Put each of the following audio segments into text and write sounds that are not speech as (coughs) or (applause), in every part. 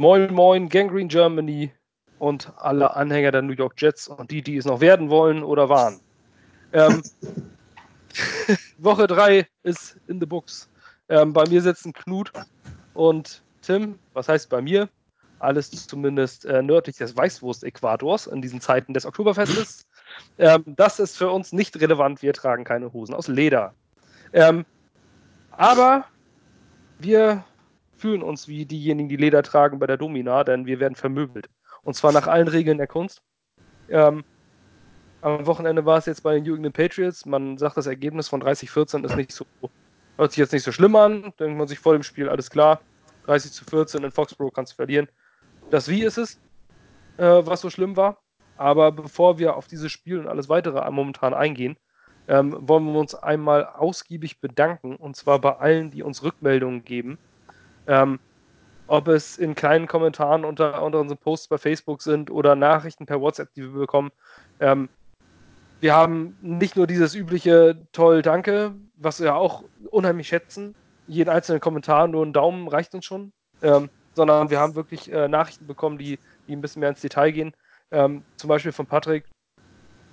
Moin Moin, Gangrene Germany und alle Anhänger der New York Jets und die, die es noch werden wollen oder waren. Ähm, (laughs) Woche 3 ist in the books. Ähm, bei mir sitzen Knut und Tim. Was heißt bei mir? Alles zumindest äh, nördlich des Weißwurst-Äquators in diesen Zeiten des Oktoberfestes. Ähm, das ist für uns nicht relevant. Wir tragen keine Hosen aus Leder. Ähm, aber wir fühlen uns wie diejenigen, die Leder tragen bei der Domina, denn wir werden vermöbelt. Und zwar nach allen Regeln der Kunst. Ähm, am Wochenende war es jetzt bei den Jugend Patriots. Man sagt, das Ergebnis von 30-14 ist nicht so, hört sich jetzt nicht so schlimm an. Denkt man sich vor dem Spiel, alles klar. 30 zu 14 in Foxborough kannst du verlieren. Das Wie ist es, äh, was so schlimm war. Aber bevor wir auf dieses Spiel und alles weitere momentan eingehen, ähm, wollen wir uns einmal ausgiebig bedanken. Und zwar bei allen, die uns Rückmeldungen geben. Ähm, ob es in kleinen Kommentaren unter, unter unseren Posts bei Facebook sind oder Nachrichten per WhatsApp, die wir bekommen. Ähm, wir haben nicht nur dieses übliche toll, danke, was wir auch unheimlich schätzen. Jeden einzelnen Kommentar, nur ein Daumen reicht uns schon. Ähm, sondern wir haben wirklich äh, Nachrichten bekommen, die, die ein bisschen mehr ins Detail gehen. Ähm, zum Beispiel von Patrick,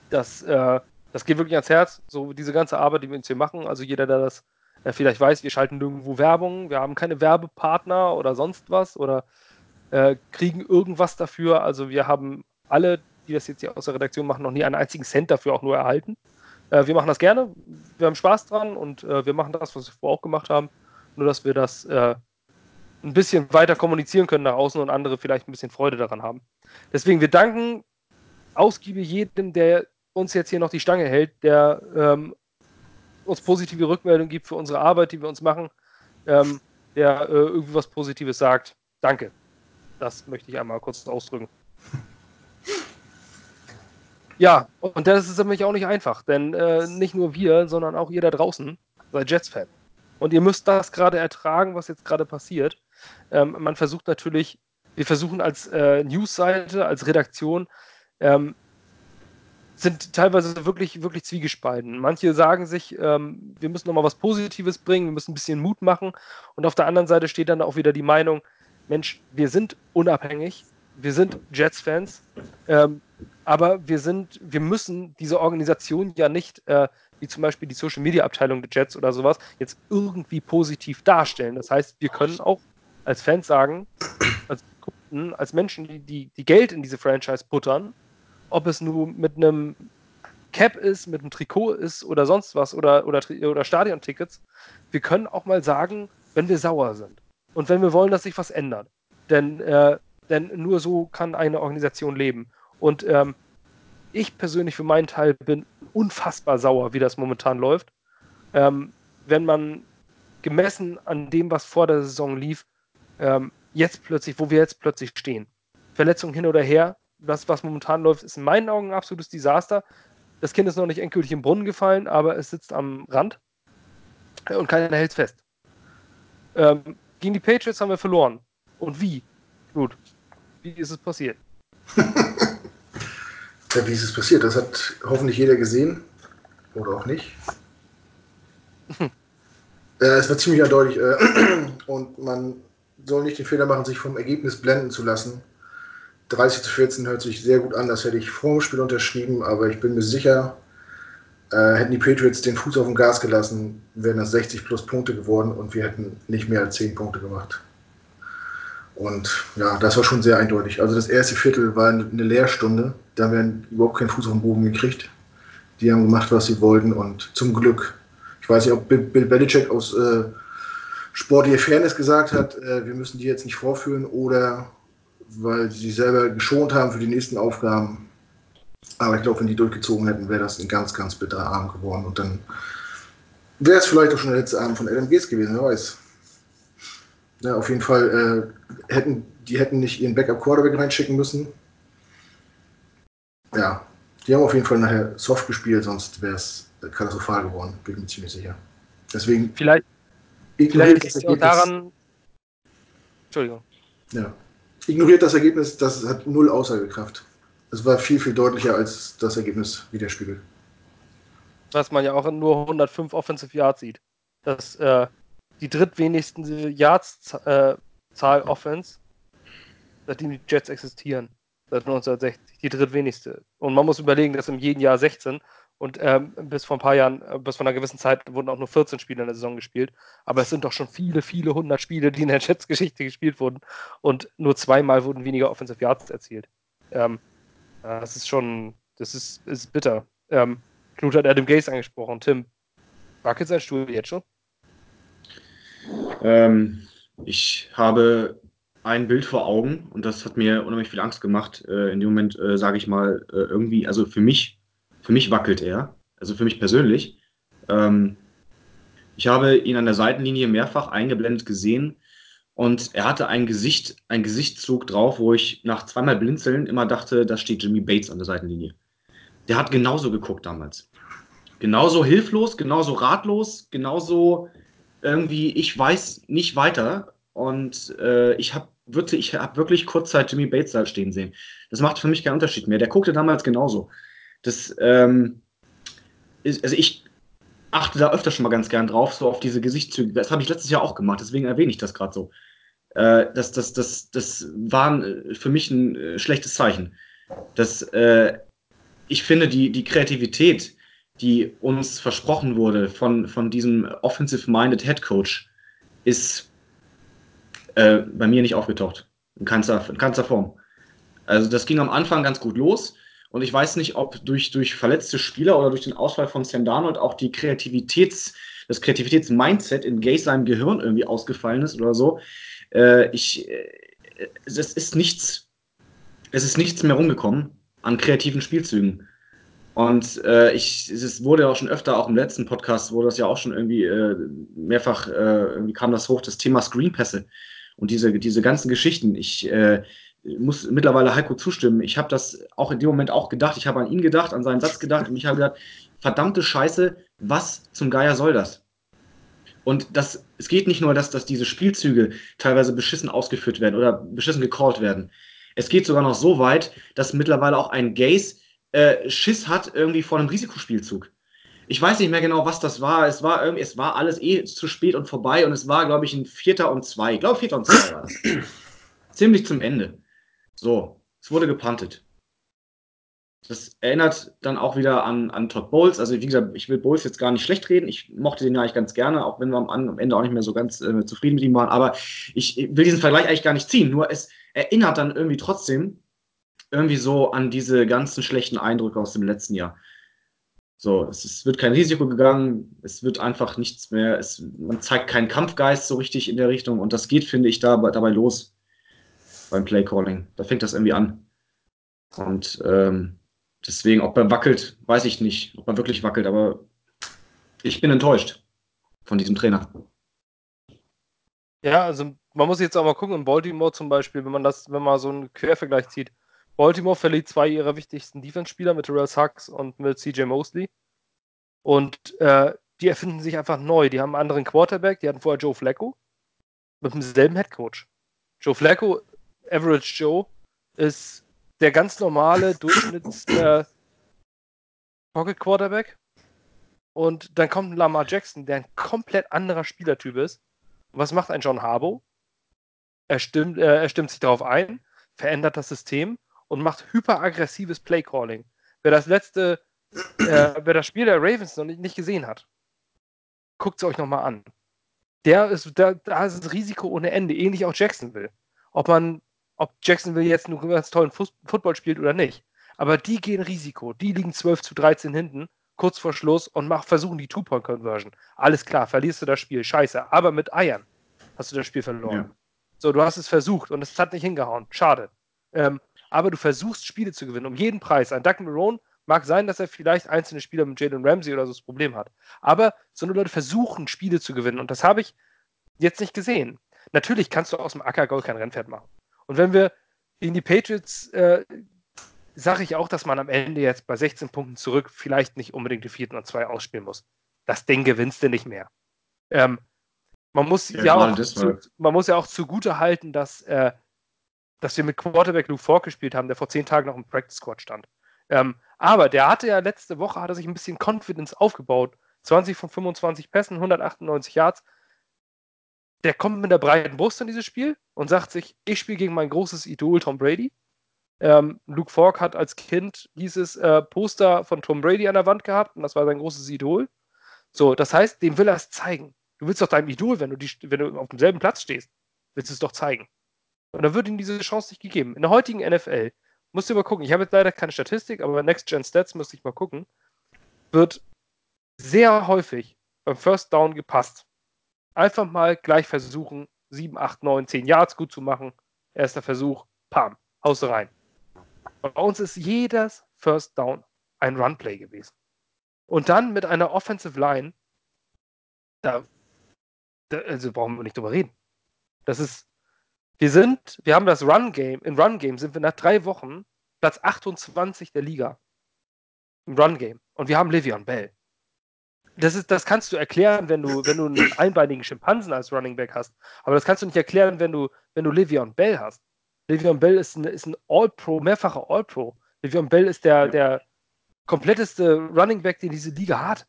das, äh, das geht wirklich ans Herz, so diese ganze Arbeit, die wir uns hier machen. Also jeder, der das äh, vielleicht weiß, wir schalten nirgendwo Werbung, wir haben keine Werbepartner oder sonst was oder äh, kriegen irgendwas dafür. Also wir haben alle, die das jetzt hier aus der Redaktion machen, noch nie einen einzigen Cent dafür auch nur erhalten. Äh, wir machen das gerne, wir haben Spaß dran und äh, wir machen das, was wir vorher auch gemacht haben. Nur, dass wir das äh, ein bisschen weiter kommunizieren können nach außen und andere vielleicht ein bisschen Freude daran haben. Deswegen, wir danken ausgiebig jedem, der uns jetzt hier noch die Stange hält, der ähm, uns positive Rückmeldungen gibt für unsere Arbeit, die wir uns machen, ähm, der äh, irgendwie was Positives sagt. Danke. Das möchte ich einmal kurz ausdrücken. (laughs) Ja, und das ist nämlich auch nicht einfach, denn äh, nicht nur wir, sondern auch ihr da draußen seid Jets-Fan. Und ihr müsst das gerade ertragen, was jetzt gerade passiert. Ähm, man versucht natürlich, wir versuchen als äh, Newsseite, als Redaktion, ähm, sind teilweise wirklich, wirklich zwiegespalten. Manche sagen sich, ähm, wir müssen nochmal was Positives bringen, wir müssen ein bisschen Mut machen. Und auf der anderen Seite steht dann auch wieder die Meinung, Mensch, wir sind unabhängig, wir sind Jets-Fans, ähm, aber wir sind, wir müssen diese Organisation ja nicht, äh, wie zum Beispiel die Social Media Abteilung der Jets oder sowas, jetzt irgendwie positiv darstellen. Das heißt, wir können auch als Fans sagen, als als Menschen, die, die, die Geld in diese Franchise buttern, ob es nur mit einem Cap ist, mit einem Trikot ist oder sonst was oder, oder, oder Stadiontickets, wir können auch mal sagen, wenn wir sauer sind und wenn wir wollen, dass sich was ändert. Denn, äh, denn nur so kann eine Organisation leben. Und ähm, ich persönlich für meinen Teil bin unfassbar sauer, wie das momentan läuft. Ähm, wenn man gemessen an dem, was vor der Saison lief, ähm, jetzt plötzlich, wo wir jetzt plötzlich stehen. Verletzung hin oder her, das, was momentan läuft, ist in meinen Augen ein absolutes Desaster. Das Kind ist noch nicht endgültig im Brunnen gefallen, aber es sitzt am Rand und keiner hält es fest. Ähm, gegen die Patriots haben wir verloren. Und wie? Gut. Wie ist es passiert? (laughs) ja, wie ist es passiert? Das hat hoffentlich jeder gesehen. Oder auch nicht. (laughs) äh, es war ziemlich eindeutig. Äh, (clears throat) und man soll nicht den Fehler machen, sich vom Ergebnis blenden zu lassen. 30 zu 14 hört sich sehr gut an, das hätte ich vor dem Spiel unterschrieben, aber ich bin mir sicher, äh, hätten die Patriots den Fuß auf dem Gas gelassen, wären das 60 plus Punkte geworden und wir hätten nicht mehr als 10 Punkte gemacht. Und ja, das war schon sehr eindeutig. Also das erste Viertel war eine Lehrstunde, da wir überhaupt keinen Fuß auf den Boden gekriegt. Die haben gemacht, was sie wollten und zum Glück, ich weiß nicht, ob Bill Belichick aus äh, sportliche Fairness gesagt hat, äh, wir müssen die jetzt nicht vorführen oder weil sie selber geschont haben für die nächsten Aufgaben. Aber ich glaube, wenn die durchgezogen hätten, wäre das ein ganz, ganz bitterer Abend geworden. Und dann wäre es vielleicht auch schon der letzte Abend von LMGs gewesen, wer weiß. Ja, auf jeden Fall äh, hätten die hätten nicht ihren Backup Quarterback reinschicken müssen. Ja, die haben auf jeden Fall nachher soft gespielt, sonst wäre es katastrophal geworden, bin ich mir ziemlich sicher. Deswegen vielleicht Vielleicht liegt es auch daran. Entschuldigung. Ja. Ignoriert das Ergebnis, das hat null Aussagekraft. Es war viel, viel deutlicher, als das Ergebnis widerspiegelt. Was man ja auch in nur 105 Offensive Yards sieht. Dass äh, die drittwenigsten Yards äh, Offense seitdem die Jets existieren. Seit 1960, die drittwenigste. Und man muss überlegen, dass im jeden Jahr 16 und ähm, bis vor ein paar Jahren, äh, bis vor einer gewissen Zeit wurden auch nur 14 Spiele in der Saison gespielt. Aber es sind doch schon viele, viele hundert Spiele, die in der (laughs) Jets-Geschichte gespielt wurden. Und nur zweimal wurden weniger Offensive Yards erzielt. Ähm, das ist schon, das ist, ist bitter. Ähm, Knut hat Adam Gaze angesprochen. Tim, wackelt sein Stuhl jetzt schon? Ähm, ich habe ein Bild vor Augen und das hat mir unheimlich viel Angst gemacht. Äh, in dem Moment, äh, sage ich mal, äh, irgendwie, also für mich, für mich wackelt er, also für mich persönlich. Ähm, ich habe ihn an der Seitenlinie mehrfach eingeblendet gesehen und er hatte ein Gesicht, ein Gesichtszug drauf, wo ich nach zweimal Blinzeln immer dachte, da steht Jimmy Bates an der Seitenlinie. Der hat genauso geguckt damals. Genauso hilflos, genauso ratlos, genauso irgendwie, ich weiß nicht weiter. Und äh, ich habe ich habe wirklich kurzzeit Jimmy Bates da stehen sehen. Das macht für mich keinen Unterschied mehr. Der guckte damals genauso. Das, ähm, ist, also ich achte da öfter schon mal ganz gern drauf, so auf diese Gesichtszüge. Das habe ich letztes Jahr auch gemacht, deswegen erwähne ich das gerade so. Äh, das, das, das, das war für mich ein äh, schlechtes Zeichen. Das, äh, ich finde, die, die Kreativität, die uns versprochen wurde von, von diesem offensive-minded Head Coach, ist äh, bei mir nicht aufgetaucht. In keinster, in keinster Form. Also das ging am Anfang ganz gut los. Und ich weiß nicht, ob durch, durch verletzte Spieler oder durch den Ausfall von Sam Darnold auch die Kreativitäts, das Kreativitätsmindset in Gays seinem Gehirn irgendwie ausgefallen ist oder so. Äh, ich, äh, es ist nichts, es ist nichts mehr rumgekommen an kreativen Spielzügen. Und äh, ich, es wurde auch schon öfter, auch im letzten Podcast, wurde das ja auch schon irgendwie äh, mehrfach, äh, irgendwie kam das hoch, das Thema Screenpässe und diese, diese ganzen Geschichten. Ich äh, muss mittlerweile Heiko zustimmen. Ich habe das auch in dem Moment auch gedacht. Ich habe an ihn gedacht, an seinen Satz gedacht und ich habe gedacht, verdammte Scheiße, was zum Geier soll das? Und das, es geht nicht nur, dass, dass diese Spielzüge teilweise beschissen ausgeführt werden oder beschissen gecallt werden. Es geht sogar noch so weit, dass mittlerweile auch ein Gaze äh, Schiss hat irgendwie vor einem Risikospielzug ich weiß nicht mehr genau, was das war. Es war irgendwie, es war alles eh zu spät und vorbei und es war, glaube ich, ein Vierter und zwei. Ich glaube, Vierter und zwei war das. Ziemlich zum Ende. So, es wurde gepantet. Das erinnert dann auch wieder an, an Todd Bowles. Also, wie gesagt, ich will Bowles jetzt gar nicht schlecht reden. Ich mochte den ja eigentlich ganz gerne, auch wenn wir am, Ende auch nicht mehr so ganz äh, zufrieden mit ihm waren. Aber ich will diesen Vergleich eigentlich gar nicht ziehen. Nur es erinnert dann irgendwie trotzdem irgendwie so an diese ganzen schlechten Eindrücke aus dem letzten Jahr. So, es, es, wird kein Risiko gegangen, es wird einfach nichts mehr, es, man zeigt keinen Kampfgeist so richtig in der Richtung und das geht, finde ich, da, dabei los beim Playcalling. Da fängt das irgendwie an. Und ähm, deswegen, ob er wackelt, weiß ich nicht, ob er wirklich wackelt, aber ich bin enttäuscht von diesem Trainer. Ja, also man muss jetzt auch mal gucken, in Baltimore zum Beispiel, wenn man das, wenn man so einen Quervergleich zieht, Baltimore verliert zwei ihrer wichtigsten Defense-Spieler mit Terrell Sachs und mit CJ Mosley. Und äh, die erfinden sich einfach neu. Die haben einen anderen Quarterback, die hatten vorher Joe Flacco mit demselben Headcoach. Joe Flacco, Average Joe, ist der ganz normale Durchschnitts äh, Pocket Quarterback. Und dann kommt Lamar Jackson, der ein komplett anderer Spielertyp ist. Und was macht ein John Harbaugh? Er stimmt, äh, er stimmt sich darauf ein, verändert das System und macht hyperaggressives Playcalling. Wer das letzte, äh, wer das Spiel der Ravens noch nicht, gesehen hat, guckt es euch nochmal an. Der ist, da, da ist das Risiko ohne Ende, ähnlich auch Jacksonville. Ob man, ob Jacksonville jetzt einen ganz tollen Fuß, Football spielt oder nicht. Aber die gehen Risiko. Die liegen 12 zu 13 hinten, kurz vor Schluss und mach, versuchen die Two-Point-Conversion. Alles klar, verlierst du das Spiel, scheiße. Aber mit Eiern hast du das Spiel verloren. Ja. So, du hast es versucht und es hat nicht hingehauen. Schade. Ähm, aber du versuchst Spiele zu gewinnen, um jeden Preis. Ein Doug Marone mag sein, dass er vielleicht einzelne Spieler mit Jalen Ramsey oder so das Problem hat. Aber so eine Leute versuchen, Spiele zu gewinnen. Und das habe ich jetzt nicht gesehen. Natürlich kannst du aus dem Ackergaul kein Rennpferd machen. Und wenn wir in die Patriots, äh, sage ich auch, dass man am Ende jetzt bei 16 Punkten zurück vielleicht nicht unbedingt die vierten und zwei ausspielen muss. Das Ding gewinnst du nicht mehr. Ähm, man, muss ja, ja auch zu, man muss ja auch zugute halten, dass äh, dass wir mit Quarterback Luke Falk gespielt haben, der vor zehn Tagen noch im Practice Squad stand. Ähm, aber der hatte ja letzte Woche, hat er sich ein bisschen Confidence aufgebaut. 20 von 25 Pässen, 198 Yards. Der kommt mit der breiten Brust in dieses Spiel. und sagt sich, ich spiele gegen mein großes Idol Tom Brady. Ähm, Luke Falk hat als Kind dieses äh, Poster von Tom Brady an der Wand gehabt und das war sein großes Idol. So, das heißt, dem will er es zeigen. Du willst doch deinem Idol, wenn du, die, wenn du auf demselben Platz stehst, willst du es doch zeigen. Und dann wird ihm diese Chance nicht gegeben. In der heutigen NFL, musst du mal gucken, ich habe jetzt leider keine Statistik, aber bei Next Gen Stats müsste ich mal gucken, wird sehr häufig beim First Down gepasst. Einfach mal gleich versuchen, 7, 8, 9, 10 Yards gut zu machen. Erster Versuch, pam, haust rein. Bei uns ist jedes First Down ein Runplay gewesen. Und dann mit einer Offensive Line, da, da also brauchen wir nicht drüber reden. Das ist, wir sind, wir haben das Run Game, im Run Game sind wir nach drei Wochen Platz 28 der Liga. Im Run Game. Und wir haben Livion Bell. Das, ist, das kannst du erklären, wenn du, wenn du einen (clears throat) einbeinigen Schimpansen als Running Back hast. Aber das kannst du nicht erklären, wenn du, wenn du Livion Bell hast. Livion Bell ist ein, ist ein All-Pro, mehrfacher All-Pro. Livion Bell ist der, der kompletteste Running Back, den diese Liga hat.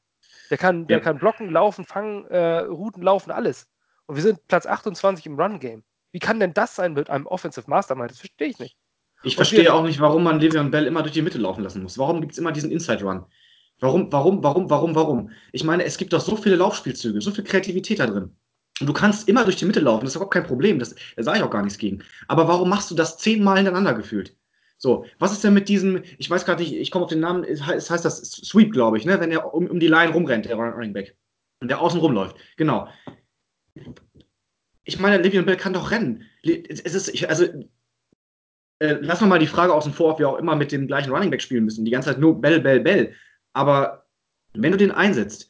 Der kann, der kann blocken, laufen, fangen, äh, Routen laufen, alles. Und wir sind Platz 28 im Run-Game. Wie kann denn das sein mit einem Offensive Mastermind? Das verstehe ich nicht. Ich verstehe auch nicht, warum man Le'Veon Bell immer durch die Mitte laufen lassen muss. Warum gibt es immer diesen Inside-Run? Warum, warum, warum, warum, warum? Ich meine, es gibt doch so viele Laufspielzüge, so viel Kreativität da drin. Und du kannst immer durch die Mitte laufen, das ist überhaupt kein Problem, das, da sage ich auch gar nichts gegen. Aber warum machst du das zehnmal hintereinander gefühlt? So, was ist denn mit diesem, ich weiß gerade nicht, ich komme auf den Namen, es heißt, heißt das Sweep, glaube ich, ne? wenn er um, um die Line rumrennt, der Running Back. Und der außen rumläuft. Genau. Ich meine, Livian Bell kann doch rennen. Es ist, ich, also, äh, lassen mal die Frage außen vor, ob wir auch immer mit dem gleichen Running Back spielen müssen. Die ganze Zeit nur Bell, Bell, Bell. Aber wenn du den einsetzt,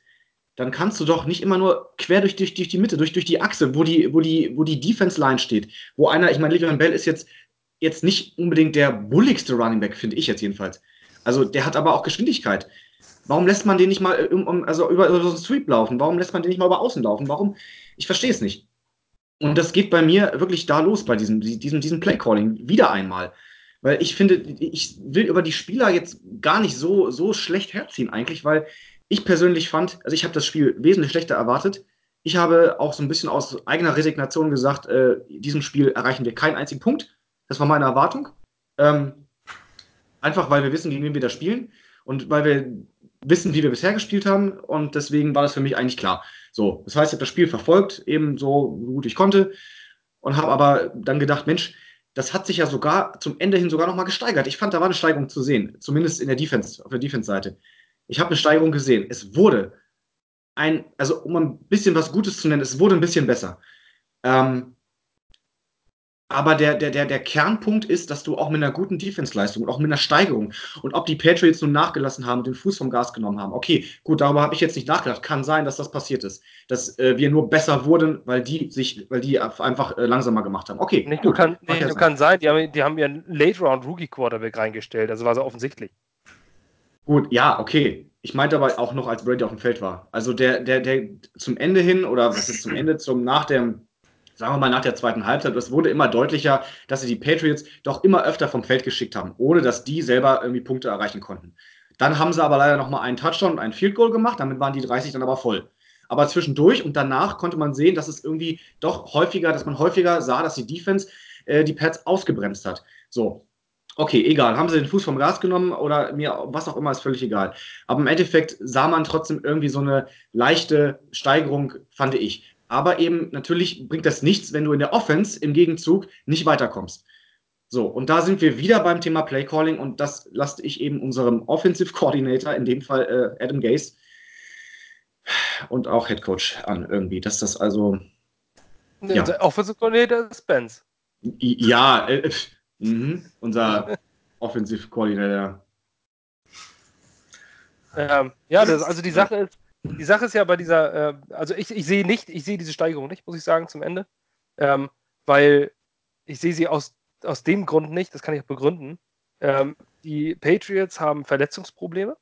dann kannst du doch nicht immer nur quer durch, durch, durch die Mitte, durch, durch die Achse, wo die, wo die, wo die Defense-Line steht, wo einer, ich meine, Le'Veon Bell ist jetzt, jetzt nicht unbedingt der bulligste Running Back, finde ich jetzt jedenfalls. Also der hat aber auch Geschwindigkeit. Warum lässt man den nicht mal um, also über, über so einen Sweep laufen? Warum lässt man den nicht mal über Außen laufen? Warum? Ich verstehe es nicht. Und das geht bei mir wirklich da los bei diesem, diesem, diesem Play-Calling. Wieder einmal. Weil ich finde, ich will über die Spieler jetzt gar nicht so, so schlecht herziehen eigentlich, weil ich persönlich fand, also ich habe das Spiel wesentlich schlechter erwartet. Ich habe auch so ein bisschen aus eigener Resignation gesagt, äh, diesem Spiel erreichen wir keinen einzigen Punkt. Das war meine Erwartung. Ähm, einfach weil wir wissen, gegen wen wir da spielen und weil wir wissen, wie wir bisher gespielt haben. Und deswegen war das für mich eigentlich klar. So, das heißt, ich habe das Spiel verfolgt, eben so gut ich konnte. Und habe aber dann gedacht, Mensch, das hat sich ja sogar zum Ende hin sogar nochmal gesteigert. Ich fand, da war eine Steigerung zu sehen, zumindest in der Defense, auf der Defense-Seite. Ich habe eine Steigerung gesehen. Es wurde ein, also um ein bisschen was Gutes zu nennen, es wurde ein bisschen besser. Ähm, aber der, der, der, der Kernpunkt ist, dass du auch mit einer guten Defense-Leistung und auch mit einer Steigerung und ob die Patriots nun nachgelassen haben und den Fuß vom Gas genommen haben. Okay, gut, darüber habe ich jetzt nicht nachgedacht. Kann sein, dass das passiert ist. Dass äh, wir nur besser wurden, weil die sich, weil die einfach äh, langsamer gemacht haben. Okay. Nicht, gut, kann, nee, ja kann sein, die haben, die haben ihren Late-Round-Rookie-Quarterback reingestellt. Also war es offensichtlich. Gut, ja, okay. Ich meinte aber auch noch, als Brady auf dem Feld war. Also der, der, der zum Ende hin, oder was ist zum Ende, zum nach dem sagen wir mal nach der zweiten Halbzeit, es wurde immer deutlicher, dass sie die Patriots doch immer öfter vom Feld geschickt haben, ohne dass die selber irgendwie Punkte erreichen konnten. Dann haben sie aber leider noch mal einen Touchdown und ein Field Goal gemacht, damit waren die 30 dann aber voll. Aber zwischendurch und danach konnte man sehen, dass es irgendwie doch häufiger, dass man häufiger sah, dass die Defense äh, die Pads ausgebremst hat. So, Okay, egal. Haben sie den Fuß vom Gas genommen oder mir, was auch immer, ist völlig egal. Aber im Endeffekt sah man trotzdem irgendwie so eine leichte Steigerung, fand ich. Aber eben natürlich bringt das nichts, wenn du in der Offense im Gegenzug nicht weiterkommst. So, und da sind wir wieder beim Thema Play Calling und das lasse ich eben unserem Offensive Coordinator, in dem Fall äh, Adam Gase und auch Head Coach an irgendwie, dass das also. Ja. Der Offensive Coordinator ist Spence. Ja, äh, mh, unser (laughs) Offensive Coordinator. Ähm, ja, das, also die Sache ist, die Sache ist ja bei dieser, äh, also ich, ich sehe nicht, ich sehe diese Steigerung nicht, muss ich sagen, zum Ende. Ähm, weil ich sehe sie aus, aus dem Grund nicht, das kann ich auch begründen. Ähm, die Patriots haben Verletzungsprobleme.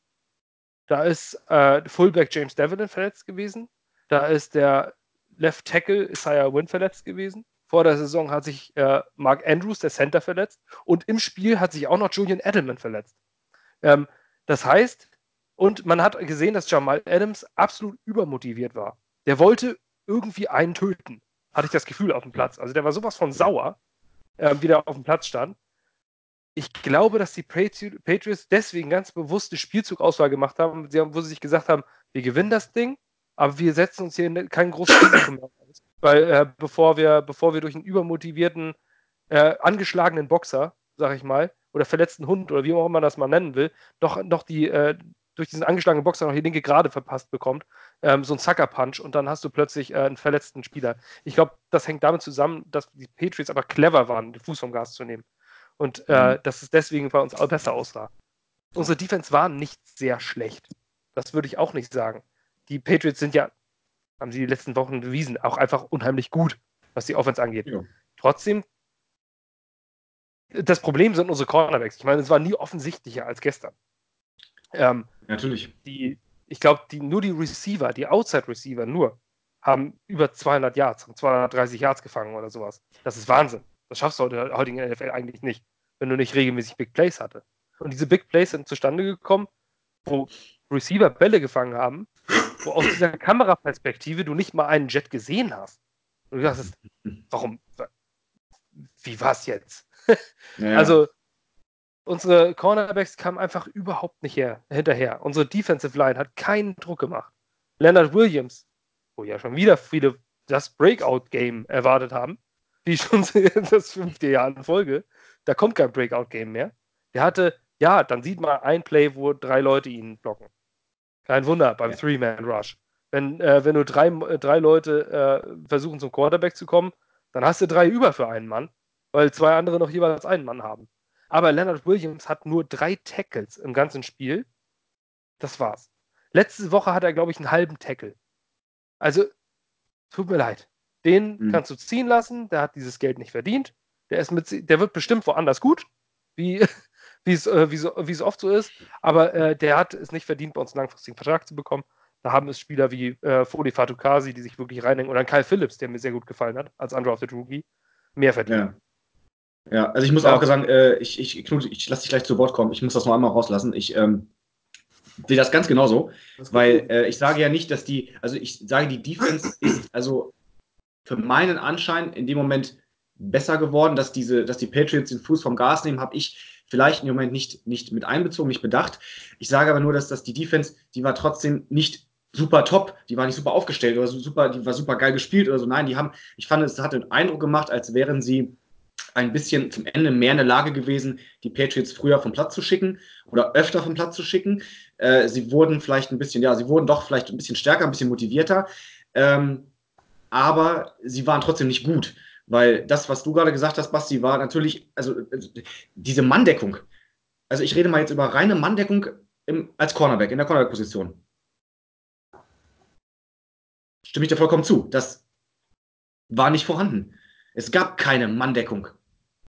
Da ist äh, Fullback James Devlin verletzt gewesen. Da ist der Left Tackle Isaiah Wynn verletzt gewesen. Vor der Saison hat sich äh, Mark Andrews, der Center, verletzt. Und im Spiel hat sich auch noch Julian Edelman verletzt. Ähm, das heißt, und man hat gesehen, dass Jamal Adams absolut übermotiviert war. Der wollte irgendwie einen töten. hatte ich das Gefühl auf dem Platz. Also der war sowas von sauer, äh, wie der auf dem Platz stand. Ich glaube, dass die Patriots deswegen ganz bewusst eine Spielzugauswahl gemacht haben, wo sie sich gesagt haben, wir gewinnen das Ding, aber wir setzen uns hier kein großes Risiko mehr aus. Weil äh, bevor, wir, bevor wir durch einen übermotivierten, äh, angeschlagenen Boxer, sag ich mal, oder verletzten Hund oder wie auch immer man das mal nennen will, noch, noch die, äh, durch diesen angeschlagenen Boxer noch die linke Gerade verpasst bekommt, ähm, so ein Sucker-Punch und dann hast du plötzlich äh, einen verletzten Spieler. Ich glaube, das hängt damit zusammen, dass die Patriots aber clever waren, den Fuß vom Gas zu nehmen. Und äh, mhm. dass es deswegen bei uns auch besser aussah. Unsere Defense war nicht sehr schlecht. Das würde ich auch nicht sagen. Die Patriots sind ja, haben sie die letzten Wochen bewiesen, auch einfach unheimlich gut, was die Offense angeht. Ja. Trotzdem das Problem sind unsere Cornerbacks. Ich meine, es war nie offensichtlicher als gestern. Ähm, Natürlich. Die, ich glaube, die, nur die Receiver, die Outside-Receiver nur, haben über 200 Yards, haben 230 Yards gefangen oder sowas. Das ist Wahnsinn. Das schaffst du heute, heutigen NFL eigentlich nicht, wenn du nicht regelmäßig Big Plays hatte. Und diese Big Plays sind zustande gekommen, wo Receiver Bälle gefangen haben, wo aus dieser Kameraperspektive du nicht mal einen Jet gesehen hast. Und du dachtest, warum, wie war's jetzt? (laughs) ja. Also, unsere Cornerbacks kamen einfach überhaupt nicht her, hinterher. Unsere Defensive Line hat keinen Druck gemacht. Leonard Williams, wo ja schon wieder viele das Breakout-Game erwartet haben, wie schon (laughs) das fünfte Jahr in Folge, da kommt kein Breakout-Game mehr. Der hatte, ja, dann sieht man ein Play, wo drei Leute ihn blocken. Kein Wunder beim ja. Three-Man-Rush. Wenn, äh, wenn nur drei, äh, drei Leute äh, versuchen, zum Quarterback zu kommen, dann hast du drei über für einen Mann, weil zwei andere noch jeweils einen Mann haben. Aber Leonard Williams hat nur drei Tackles im ganzen Spiel. Das war's. Letzte Woche hat er, glaube ich, einen halben Tackle. Also, tut mir leid. Den mhm. kannst du ziehen lassen, der hat dieses Geld nicht verdient. Der, ist mit, der wird bestimmt woanders gut, (laughs) wie, es, äh, wie, so, wie es oft so ist. Aber äh, der hat es nicht verdient, bei uns einen langfristigen Vertrag zu bekommen. Da haben es Spieler wie äh, Fodi Fatukasi, die sich wirklich reinhängen, oder Kyle Phillips, der mir sehr gut gefallen hat, als undrafted Rookie, mehr verdient. Ja. Ja also ich muss ja. auch sagen, äh, ich, ich, Knut, ich lasse dich gleich zu Wort kommen. Ich muss das noch einmal rauslassen. Ich ähm, sehe das ganz genauso, das weil äh, ich sage ja nicht, dass die, also ich sage, die Defense (clears throat) ist also für meinen Anschein in dem Moment besser geworden, dass diese, dass die Patriots den Fuß vom Gas nehmen, habe ich vielleicht im Moment nicht, nicht mit einbezogen, nicht bedacht. Ich sage aber nur, dass, dass die Defense, die war trotzdem nicht super top, die war nicht super aufgestellt oder super, die war super geil gespielt oder so. Nein, die haben, ich fand, es hat den Eindruck gemacht, als wären sie ein bisschen zum Ende mehr in der Lage gewesen, die Patriots früher vom Platz zu schicken oder öfter vom Platz zu schicken. Äh, sie wurden vielleicht ein bisschen, ja, sie wurden doch vielleicht ein bisschen stärker, ein bisschen motivierter, ähm, aber sie waren trotzdem nicht gut, weil das, was du gerade gesagt hast, Basti, war natürlich, also diese Manndeckung. Also ich rede mal jetzt über reine Manndeckung im, als Cornerback, in der Cornerback-Position stimme ich dir vollkommen zu. Das war nicht vorhanden. Es gab keine Manndeckung.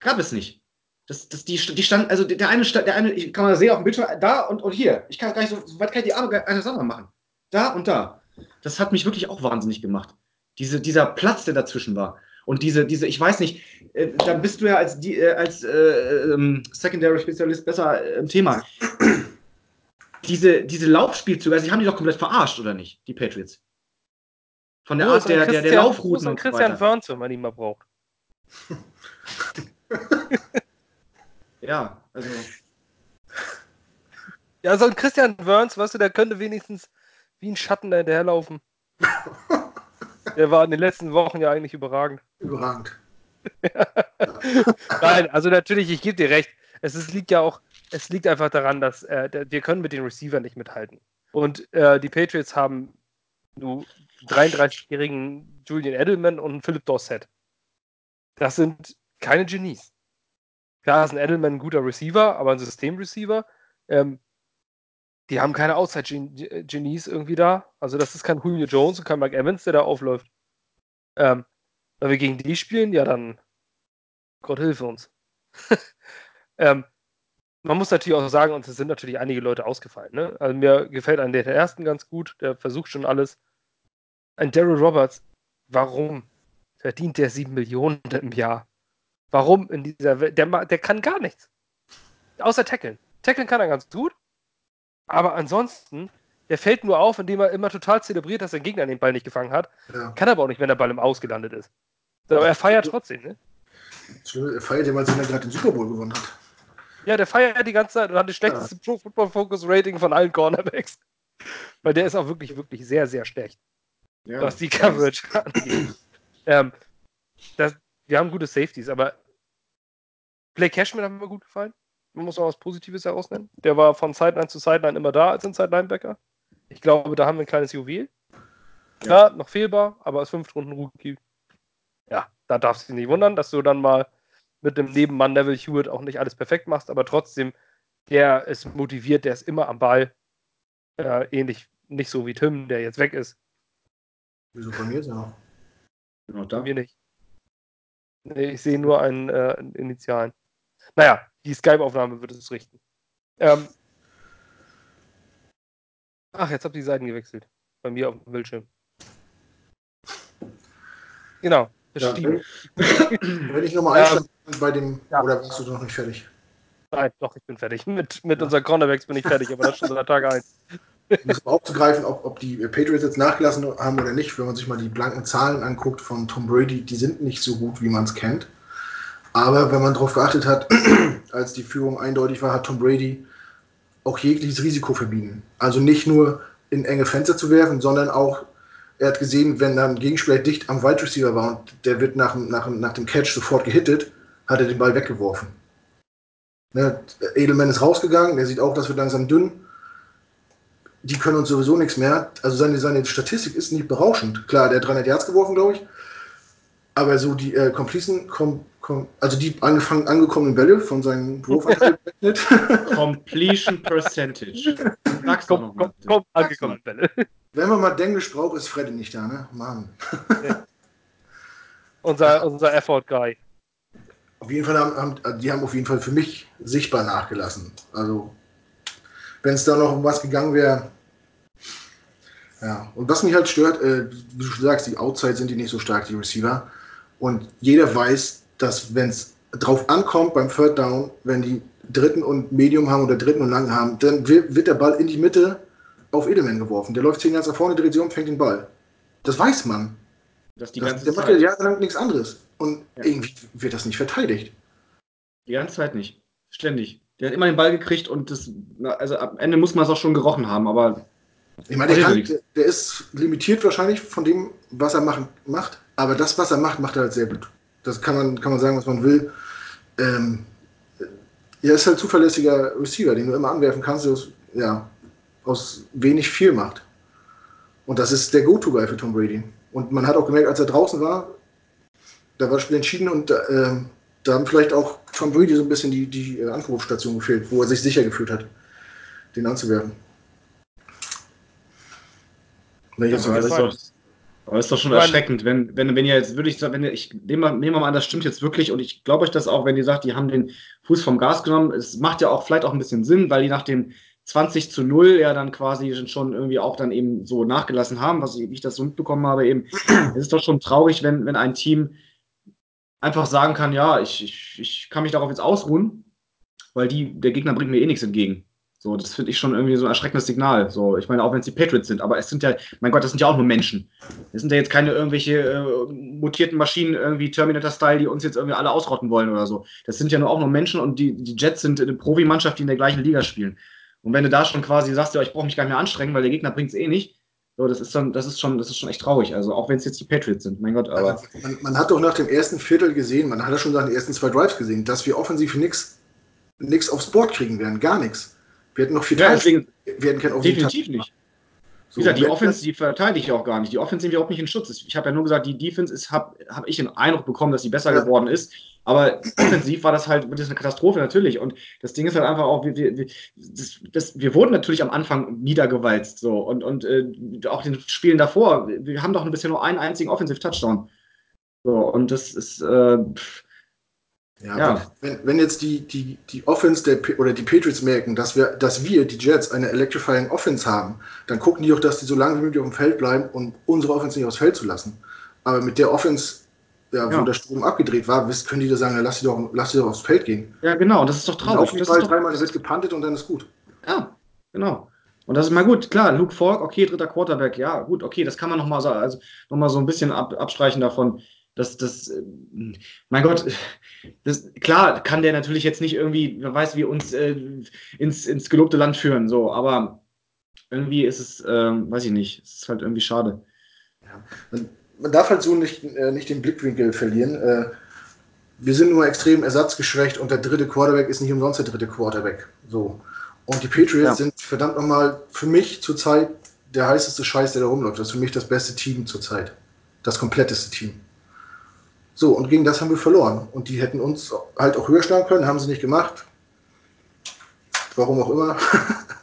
Gab es nicht. Das, das, die, die stand, also der eine, der eine, ich kann man sehen auf dem Bildschirm, da und, und hier. Ich kann gar nicht so, so weit kann ich die Arme einer Sache machen. Da und da. Das hat mich wirklich auch wahnsinnig gemacht. Diese, dieser Platz, der dazwischen war. Und diese, diese, ich weiß nicht, äh, dann bist du ja als, die, äh, als äh, ähm, Secondary-Spezialist besser äh, im Thema. diese, diese Laufspielzüge, also die haben die doch komplett verarscht, oder nicht, die Patriots? Von der Art der, der, der Laufrouten. und Christian Wörns, wenn man ihn mal braucht. (laughs) ja, also. Ja, so ein Christian Wörns, weißt du, der könnte wenigstens wie ein Schatten dahinterherlaufen. (laughs) der war in den letzten Wochen ja eigentlich überragend. Überragend. (laughs) Nein, also natürlich, ich gebe dir recht. Es ist, liegt ja auch, es liegt einfach daran, dass äh, wir können mit den Receivern nicht mithalten. Und äh, die Patriots haben nur 33-jährigen Julian Edelman und Philip Dorset. Das sind keine Genies. Klar ist ein Edelman ein guter Receiver, aber ein Systemreceiver. Ähm, die haben keine Outside-Genies irgendwie da. Also das ist kein Julio Jones und kein Mike Evans, der da aufläuft. Ähm, wenn wir gegen die spielen, ja dann Gott hilfe uns. (laughs) ähm, man muss natürlich auch sagen, und es sind natürlich einige Leute ausgefallen. Ne? Also mir gefällt ein der ersten ganz gut, der versucht schon alles. Ein Daryl Roberts, warum verdient der sieben Millionen im Jahr? Warum in dieser Welt? Der, der kann gar nichts. Außer tackeln. Tackeln kann er ganz gut. Aber ansonsten, der fällt nur auf, indem er immer total zelebriert, dass sein Gegner den Ball nicht gefangen hat. Ja. Kann aber auch nicht, wenn der Ball im Aus gelandet ist. Aber er feiert trotzdem, ne? Er feiert ja, weil sie gerade den Super Bowl gewonnen hat. Ja, der feiert die ganze Zeit und hat das schlechteste ja. Pro Football Focus Rating von allen Cornerbacks. Weil der ist auch wirklich, wirklich sehr, sehr schlecht. Ja, was die Coverage angeht. (clears throat) ähm, das, wir haben gute Safeties, aber Blake Cashman hat mir gut gefallen. Man muss auch was Positives herausnennen. Der war von Sideline zu Sideline immer da als Inside Linebacker. Ich glaube, da haben wir ein kleines Juwel. Ja, ja noch fehlbar, aber als Fünftrunden-Rookie. Ja, da darfst du dich nicht wundern, dass du dann mal mit dem Nebenmann Neville Hewitt auch nicht alles perfekt machst, aber trotzdem, der ist motiviert, der ist immer am Ball. Äh, ähnlich, nicht so wie Tim, der jetzt weg ist. Wieso von mir ist er noch? Genau, da. Mir nicht. Nee, ich sehe nur einen äh, Initialen. Naja, die Skype-Aufnahme wird es richten. Ähm, ach, jetzt habt ihr die Seiten gewechselt. Bei mir auf dem Bildschirm. Genau. Ja, wenn, wenn ich nochmal einsteigen ähm, bei dem, ja. oder warst du noch nicht fertig? Nein, doch, ich bin fertig. Mit, mit ja. unseren Cornerbacks bin ich fertig, aber das schon seit Tag 1. Um aufzugreifen, ob, ob die Patriots jetzt nachgelassen haben oder nicht, wenn man sich mal die blanken Zahlen anguckt von Tom Brady, die sind nicht so gut, wie man es kennt. Aber wenn man darauf geachtet hat, (clears throat) als die Führung eindeutig war, hat Tom Brady auch jegliches Risiko vermieden. Also nicht nur in enge Fenster zu werfen, sondern auch, er hat gesehen, wenn dann ein Gegenspieler dicht am Wide Receiver war und der wird nach, nach, nach dem Catch sofort gehittet, hat er den Ball weggeworfen. Ne, Edelman ist rausgegangen, der sieht auch, das wird langsam dünn. Die können uns sowieso nichts mehr. Also seine, seine Statistik ist nicht berauschend. Klar, der hat 300 Yards geworfen, glaube ich. Aber so die äh, Completion, kom, kom, also die angefangen, angekommenen Bälle von seinen Wurfanteil (laughs) Completion Percentage. Sag's doch nochmal. Komm, angekommenen Bälle. Wenn man mal Denglisch braucht, ist Freddy nicht da, ne? Mann. Ja. (laughs) unser, unser Effort Guy. Auf jeden Fall haben, haben, die haben auf jeden Fall für mich sichtbar nachgelassen. Also, wenn es da noch um was gegangen wäre, ja. Und was mich halt stört, äh, wie du schon sagst, die Outside sind die nicht so stark, die Receiver. Und jeder weiß, dass wenn es drauf ankommt beim Third Down, wenn die dritten und Medium haben oder dritten und lang haben, dann wird der Ball in die Mitte auf Edelman geworfen. Der läuft zehn Jahre nach vorne, dreht sich um, fängt den Ball. Das weiß man. Das die ganze das, der Zeit. macht ja jahrelang nichts anderes. Und ja. irgendwie wird das nicht verteidigt. Die ganze Zeit nicht. Ständig. Der hat immer den Ball gekriegt und das, also am Ende muss man es auch schon gerochen haben, aber. Ich meine, der, kann, der, ist limitiert wahrscheinlich von dem, was er machen, macht. Aber das, was er macht, macht er halt sehr gut. Das kann man, kann man sagen, was man will. Ähm, er ist halt zuverlässiger Receiver, den du immer anwerfen kannst, der aus, ja, aus wenig viel macht. Und das ist der Go-To-Guy für Tom Brady. Und man hat auch gemerkt, als er draußen war, da war das Spiel entschieden und äh, da haben vielleicht auch Tom Brady so ein bisschen die, die äh, Anrufstation gefehlt, wo er sich sicher gefühlt hat, den anzuwerfen. Wenn ich jetzt ja, so aber das ist doch schon erschreckend, wenn, wenn, wenn ihr jetzt würde ich sagen, wenn ihr, ich nehme nehm mal an, das stimmt jetzt wirklich und ich glaube euch das auch, wenn ihr sagt, die haben den Fuß vom Gas genommen. Es macht ja auch vielleicht auch ein bisschen Sinn, weil die nach dem 20 zu 0 ja dann quasi schon irgendwie auch dann eben so nachgelassen haben, was ich, ich das so mitbekommen habe eben. (clears throat) Es ist doch schon traurig, wenn, wenn ein Team einfach sagen kann, ja, ich, ich, ich kann mich darauf jetzt ausruhen, weil die, der Gegner bringt mir eh nichts entgegen. So, das finde ich schon irgendwie so ein erschreckendes Signal. So, ich meine, auch wenn es die Patriots sind, aber es sind ja, mein Gott, das sind ja auch nur Menschen. Das sind ja jetzt keine irgendwelche äh, mutierten Maschinen, irgendwie Terminator-Style, die uns jetzt irgendwie alle ausrotten wollen oder so. Das sind ja nur auch nur Menschen und die, die Jets sind eine Profimannschaft, die in der gleichen Liga spielen. Und wenn du da schon quasi sagst, ja, ich brauche mich gar nicht mehr anstrengen, weil der Gegner bringt es eh nicht, so, das ist schon, das ist schon, das ist schon echt traurig. Also auch wenn es jetzt die Patriots sind, mein Gott, aber. Man, man, hat doch nach dem ersten Viertel gesehen, man hat ja schon nach den ersten zwei Drives gesehen, dass wir offensiv nichts aufs Board kriegen werden, gar nichts. Wir hätten noch vier ja, deswegen, wir hätten kein Definitiv nicht. So, Wie gesagt, die Offense, die verteidige ich auch gar nicht. Die Offense sind wir auch nicht in Schutz. Ich habe ja nur gesagt, die Defense habe hab ich den Eindruck bekommen, dass sie besser ja. geworden ist. Aber offensiv war das halt das ist eine Katastrophe natürlich. Und das Ding ist halt einfach auch, wir, wir, das, das, wir wurden natürlich am Anfang niedergewalzt. So. Und, und äh, auch den Spielen davor, wir haben doch bisher nur einen einzigen Offensive-Touchdown. So, und das ist. Äh, ja, ja. Wenn, wenn, jetzt die, die, die Offense der, oder die Patriots merken, dass wir, dass wir, die Jets, eine Electrifying Offense haben, dann gucken die doch, dass die so lange wie möglich auf dem Feld bleiben, um unsere Offense nicht aufs Feld zu lassen. Aber mit der Offense, ja, wo ja. der Strom abgedreht war, können die da sagen, lass sie doch, lass sie doch aufs Feld gehen. Ja, genau, und das ist doch traurig. Auf Ball dreimal, der wird gepantet und dann ist gut. Ja, genau. Und das ist mal gut, klar, Luke Falk, okay, dritter Quarterback, ja, gut, okay, das kann man nochmal so, also noch so ein bisschen ab, abstreichen davon das, das, äh, mein Gott, das, klar kann der natürlich jetzt nicht irgendwie, wer weiß, wie uns äh, ins, ins gelobte Land führen, so, aber irgendwie ist es, ähm, weiß ich nicht, es ist halt irgendwie schade. Ja. Man, man, darf halt so nicht, äh, nicht den Blickwinkel verlieren. Äh, wir sind nur extrem ersatzgeschwächt und der dritte Quarterback ist nicht umsonst der dritte Quarterback. So. Und die Patriots ja. sind verdammt nochmal für mich zurzeit der heißeste Scheiß, der da rumläuft. Das ist für mich das beste Team zurzeit. Das kompletteste Team. So, und gegen das haben wir verloren. Und die hätten uns halt auch höher schlagen können, haben sie nicht gemacht. Warum auch immer.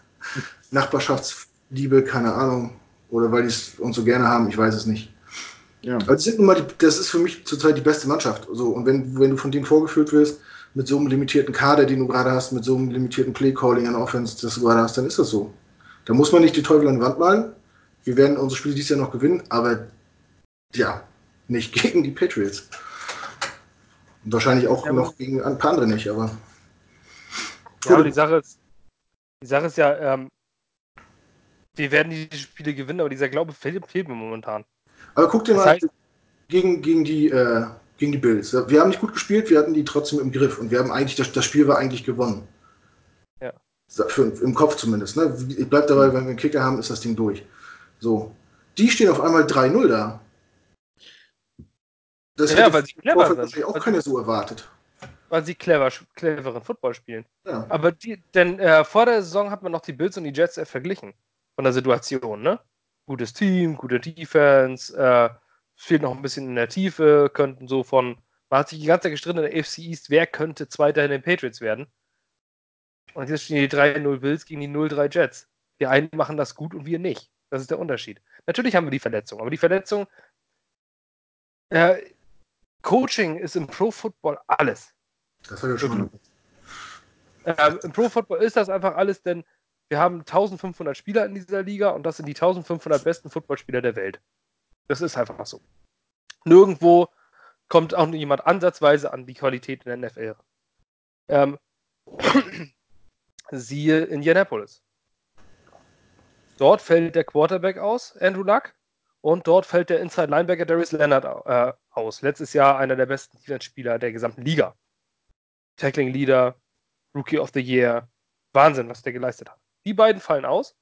(laughs) Nachbarschaftsliebe, keine Ahnung. Oder weil die es uns so gerne haben, ich weiß es nicht. Ja. Aber sind nun mal die, das ist für mich zurzeit die beste Mannschaft. So, und wenn, wenn du von denen vorgeführt wirst, mit so einem limitierten Kader, den du gerade hast, mit so einem limitierten Play-Calling an Offense, das du gerade hast, dann ist das so. Da muss man nicht die Teufel an die Wand malen. Wir werden unsere Spiele dieses Jahr noch gewinnen, aber ja, nicht (laughs) gegen die Patriots. Und wahrscheinlich auch ja, noch gegen ein paar andere nicht, aber. Ja, aber die Sache ist, die Sache ist ja, ähm, wir werden die Spiele gewinnen, aber dieser Glaube fehlt, fehlt mir momentan. Aber guck dir das mal heißt, gegen, gegen, die, äh, gegen die Bills. Wir haben nicht gut gespielt, wir hatten die trotzdem im Griff und wir haben eigentlich, das, das Spiel war eigentlich gewonnen. Ja. Für, Im Kopf zumindest. Ne? Ich bleib dabei, wenn wir einen Kicker haben, ist das Ding durch. So. Die stehen auf einmal 3-0 da. Das ja, weil sie clever sind. Das auch keiner so erwartet. Weil sie clever, cleveren Football spielen. Ja. Aber die, denn äh, vor der Saison hat man noch die Bills und die Jets äh, verglichen. Von der Situation, ne? Gutes Team, gute Defense, äh, fehlt noch ein bisschen in der Tiefe, könnten so von, man hat sich die ganze Zeit gestritten in der AFC East, wer könnte Zweiter in den Patriots werden? Und jetzt stehen die 3-0 Bills gegen die 0-3 Jets. Die einen machen das gut und wir nicht. Das ist der Unterschied. Natürlich haben wir die Verletzung, aber die Verletzung, äh, Coaching ist im Pro Football alles. Das war ja schon. Ähm, Im Pro Football ist das einfach alles, denn wir haben 1500 Spieler in dieser Liga und das sind die 1500 besten Footballspieler der Welt. Das ist einfach so. Nirgendwo kommt auch jemand ansatzweise an die Qualität in der NFL. Ähm, (clears throat) siehe Indianapolis. Dort fällt der Quarterback aus, Andrew Luck, und dort fällt der Inside Linebacker Darius Leonard äh, aus. Letztes Jahr einer der besten Defense-Spieler der gesamten Liga. Tackling Leader, Rookie of the Year. Wahnsinn, was der geleistet hat. Die beiden fallen aus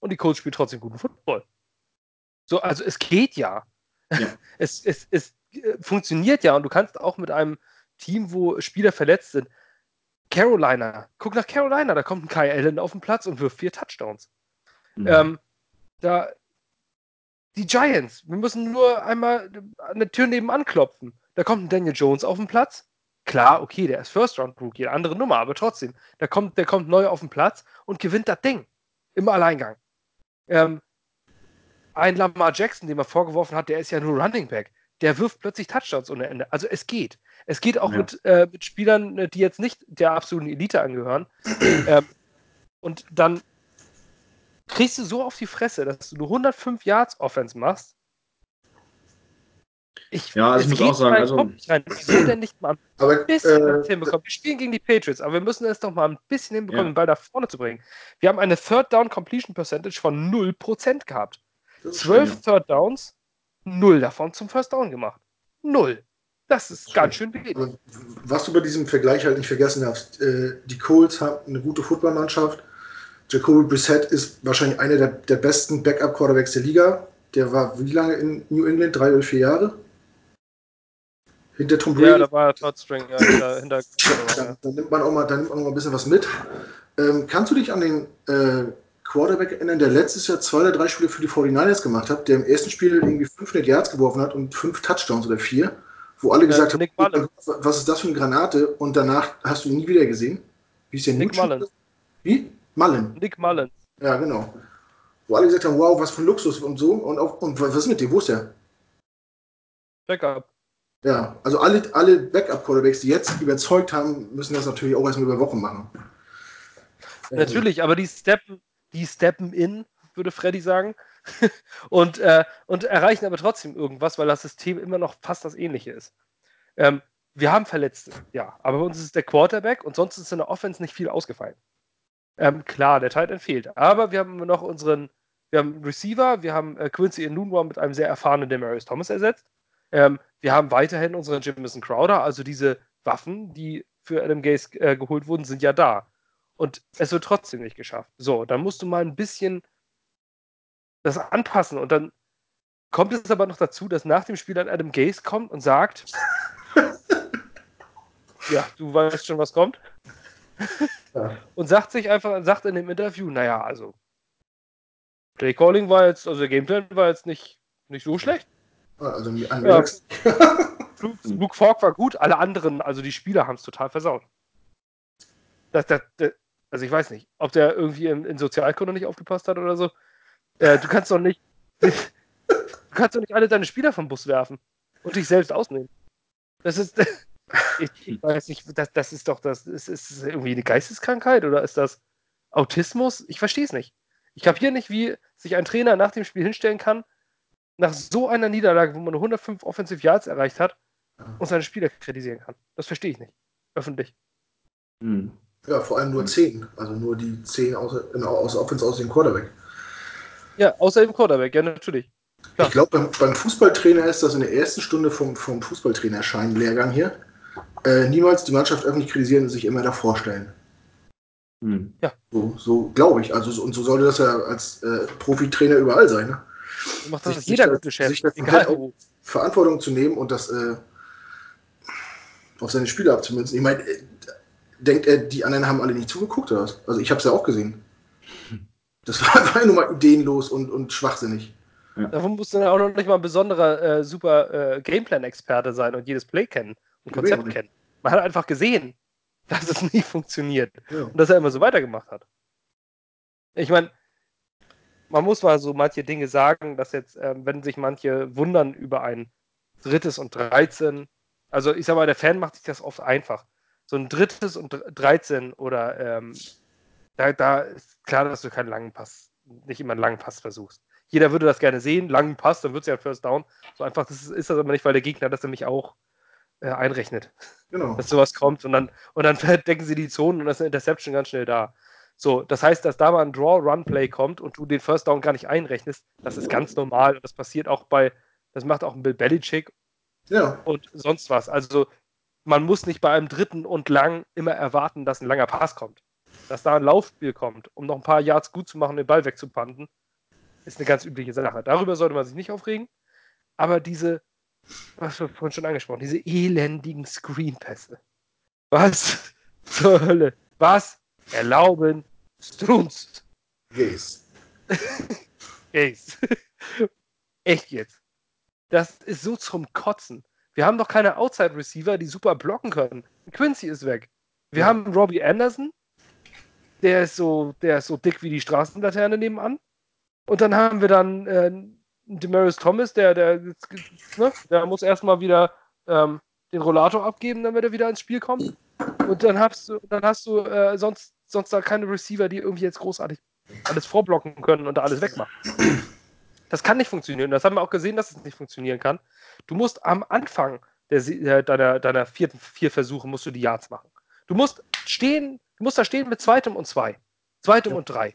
und die Colts spielt trotzdem guten Football. So, also es geht ja. ja. (laughs) Es, es, es äh, funktioniert ja und du kannst auch mit einem Team, wo Spieler verletzt sind, Carolina, guck nach Carolina, da kommt ein Kai Allen auf den Platz und wirft vier Touchdowns. Mhm. Ähm, da, die Giants, wir müssen nur einmal an der Tür nebenan klopfen. Da kommt ein Daniel Jones auf den Platz. Klar, okay, der ist First Round Rookie, andere Nummer, aber trotzdem, der kommt, der kommt neu auf den Platz und gewinnt das Ding im Alleingang. Ähm, ein Lamar Jackson, den man vorgeworfen hat, der ist ja nur Running Back. Der wirft plötzlich Touchdowns ohne Ende. Also es geht. Es geht auch ja. mit, äh, mit Spielern, äh, die jetzt nicht der absoluten Elite angehören. (clears throat) ähm, und dann kriegst du so auf die Fresse, dass du nur 105 Yards Offense machst. Ich, ja, also ich muss auch sagen, also. Wieso denn nicht mal ein aber, bisschen äh, hinbekommen? Wir spielen gegen die Patriots, aber wir müssen es doch mal ein bisschen hinbekommen, ja. den Ball da vorne zu bringen. Wir haben eine Third Down Completion Percentage von 0% gehabt. 12 Third Downs, 0 davon zum First Down gemacht. 0. Das ist das ganz schön wenig. Was du bei diesem Vergleich halt nicht vergessen darfst, äh, die Colts haben eine gute Footballmannschaft. Jacoby Brissett ist wahrscheinlich einer der, der besten Backup-Quarterbacks der Liga. Der war wie lange in New England? Drei oder vier Jahre? Hinter Tom Brady? Ja, da war Todd String. Ja, hinter, hinter dann, dann, nimmt man auch mal, dann nimmt man auch mal ein bisschen was mit. Ähm, kannst du dich an den äh, Quarterback erinnern, der letztes Jahr zwei oder drei Spiele für die 49ers gemacht hat, der im ersten Spiel irgendwie 500 Yards geworfen hat und fünf Touchdowns oder vier, wo alle gesagt äh, haben, was ist das für eine Granate? Und danach hast du ihn nie wieder gesehen. Wie ist der Nick Mullen. Wie? Mullen. Nick Mullen. Ja, genau. Wo alle gesagt haben, wow, was für ein Luxus und so. Und, auch, und was ist mit dem? Wo ist der? Backup. Ja, also alle, alle Backup-Quarterbacks, die jetzt überzeugt haben, müssen das natürlich auch erstmal über Wochen machen. Natürlich, aber die steppen, die steppen in, würde Freddy sagen. (laughs) und, äh, und erreichen aber trotzdem irgendwas, weil das System immer noch fast das ähnliche ist. Ähm, wir haben Verletzte, ja, aber bei uns ist es der Quarterback und sonst ist in der Offense nicht viel ausgefallen. Ähm, klar, der Titan fehlt, aber wir haben noch unseren, wir haben Receiver, wir haben äh, Quincy Enunwa mit einem sehr erfahrenen Demarius Thomas ersetzt. Ähm, wir haben weiterhin unseren Jamison Crowder, also diese Waffen, die für Adam Gaze äh, geholt wurden, sind ja da. Und es wird trotzdem nicht geschafft. So, dann musst du mal ein bisschen das anpassen und dann kommt es aber noch dazu, dass nach dem Spiel dann Adam Gaze kommt und sagt, (laughs) ja, du weißt schon, was kommt. Ja. Und sagt sich einfach, sagt in dem Interview, naja, also Play Calling war jetzt, also der Gameplan war jetzt nicht, nicht so schlecht. Also ja. (laughs) Luke Falk war gut, alle anderen, also die Spieler haben es total versaut. Das, das, das, also ich weiß nicht, ob der irgendwie in, in Sozialkunde nicht aufgepasst hat oder so. Äh, du kannst doch nicht, du kannst doch nicht alle deine Spieler vom Bus werfen und dich selbst ausnehmen. Das ist, (laughs) ich, ich weiß nicht, das, das ist doch das, ist, ist das irgendwie eine Geisteskrankheit oder ist das Autismus? Ich verstehe es nicht. Ich kapiere nicht, wie sich ein Trainer nach dem Spiel hinstellen kann, nach so einer Niederlage, wo man 105 Offensive Yards erreicht hat, und seine Spieler kritisieren kann. Das verstehe ich nicht. Öffentlich. Hm. Ja, vor allem nur 10. Also nur die 10 aus, aus Offense aus dem Quarterback. Ja, außer dem Quarterback, ja, natürlich. Klar. Ich glaube, beim, beim, Fußballtrainer ist das in der ersten Stunde vom, vom Fußballtrainer-Schein Lehrgang hier. Äh, niemals die Mannschaft öffentlich kritisieren und sich immer davor stellen. Hm. Ja. So, so glaube ich. Also, und so sollte das ja als äh, Profitrainer überall sein. Ne? Macht das sich, jeder gute Chef, sich egal wo. Verantwortung zu nehmen und das äh, auf seine Spiele abzumünzen. Ich meine, äh, denkt er, die anderen haben alle nicht zugeguckt oder was? Also ich habe es ja auch gesehen. Das (laughs) war, war nur mal ideenlos und, und schwachsinnig. Ja. Davon muss dann auch noch nicht mal ein besonderer äh, super äh, Gameplan-Experte sein und jedes Play kennen und Konzept kennen. Man hat einfach gesehen, (laughs) dass es nicht funktioniert ja. und dass er immer so weitergemacht hat. Ich meine, man muss mal so manche Dinge sagen, dass jetzt, äh, wenn sich manche wundern über ein drittes und 13, also ich sag mal, der Fan macht sich das oft einfach. So ein drittes und 13 oder ähm, da, da ist klar, dass du keinen langen Pass, nicht immer einen langen Pass versuchst. Jeder würde das gerne sehen, langen Pass, dann wird es ja ein First Down. So einfach das ist, ist das aber nicht, weil der Gegner das nämlich auch äh, einrechnet. Genau. Dass sowas kommt und dann, und dann (laughs) verdecken sie die Zonen und das ist eine Interception ganz schnell da. So, das heißt, dass da mal ein Draw-Run-Play kommt und du den First Down gar nicht einrechnest, das ist ganz normal und das passiert auch bei, das macht auch ein Bill Belichick ja. Und sonst was. Also man muss nicht bei einem dritten und lang immer erwarten, dass ein langer Pass kommt. Dass da ein Laufspiel kommt, um noch ein paar Yards gut zu machen, den Ball wegzupanten, ist eine ganz übliche Sache. Darüber sollte man sich nicht aufregen. Aber diese, was wir vorhin schon angesprochen, diese elendigen Screenpässe. Was zur Hölle? Was erlauben Strunz? Gays. (laughs) Gays. (laughs) Echt jetzt. Das ist so zum Kotzen. Wir haben doch keine Outside-Receiver, die super blocken können. Quincy ist weg. Wir ja. haben Robbie Anderson, der ist so, der ist so dick wie die Straßenlaterne nebenan. Und dann haben wir dann äh, Demaris Thomas, der, der, ne, der muss erstmal wieder ähm, den Rollator abgeben, damit er wieder ins Spiel kommt. Und dann hast du, dann hast du äh, sonst, sonst da keine Receiver, die irgendwie jetzt großartig alles vorblocken können und da alles wegmachen. Das kann nicht funktionieren. Das haben wir auch gesehen, dass es nicht funktionieren kann. Du musst am Anfang der, äh, deiner, deiner vierten vier Versuche musst du die Yards machen. Du musst stehen, du musst da stehen mit zweitem und zwei, zweitem ja. und drei.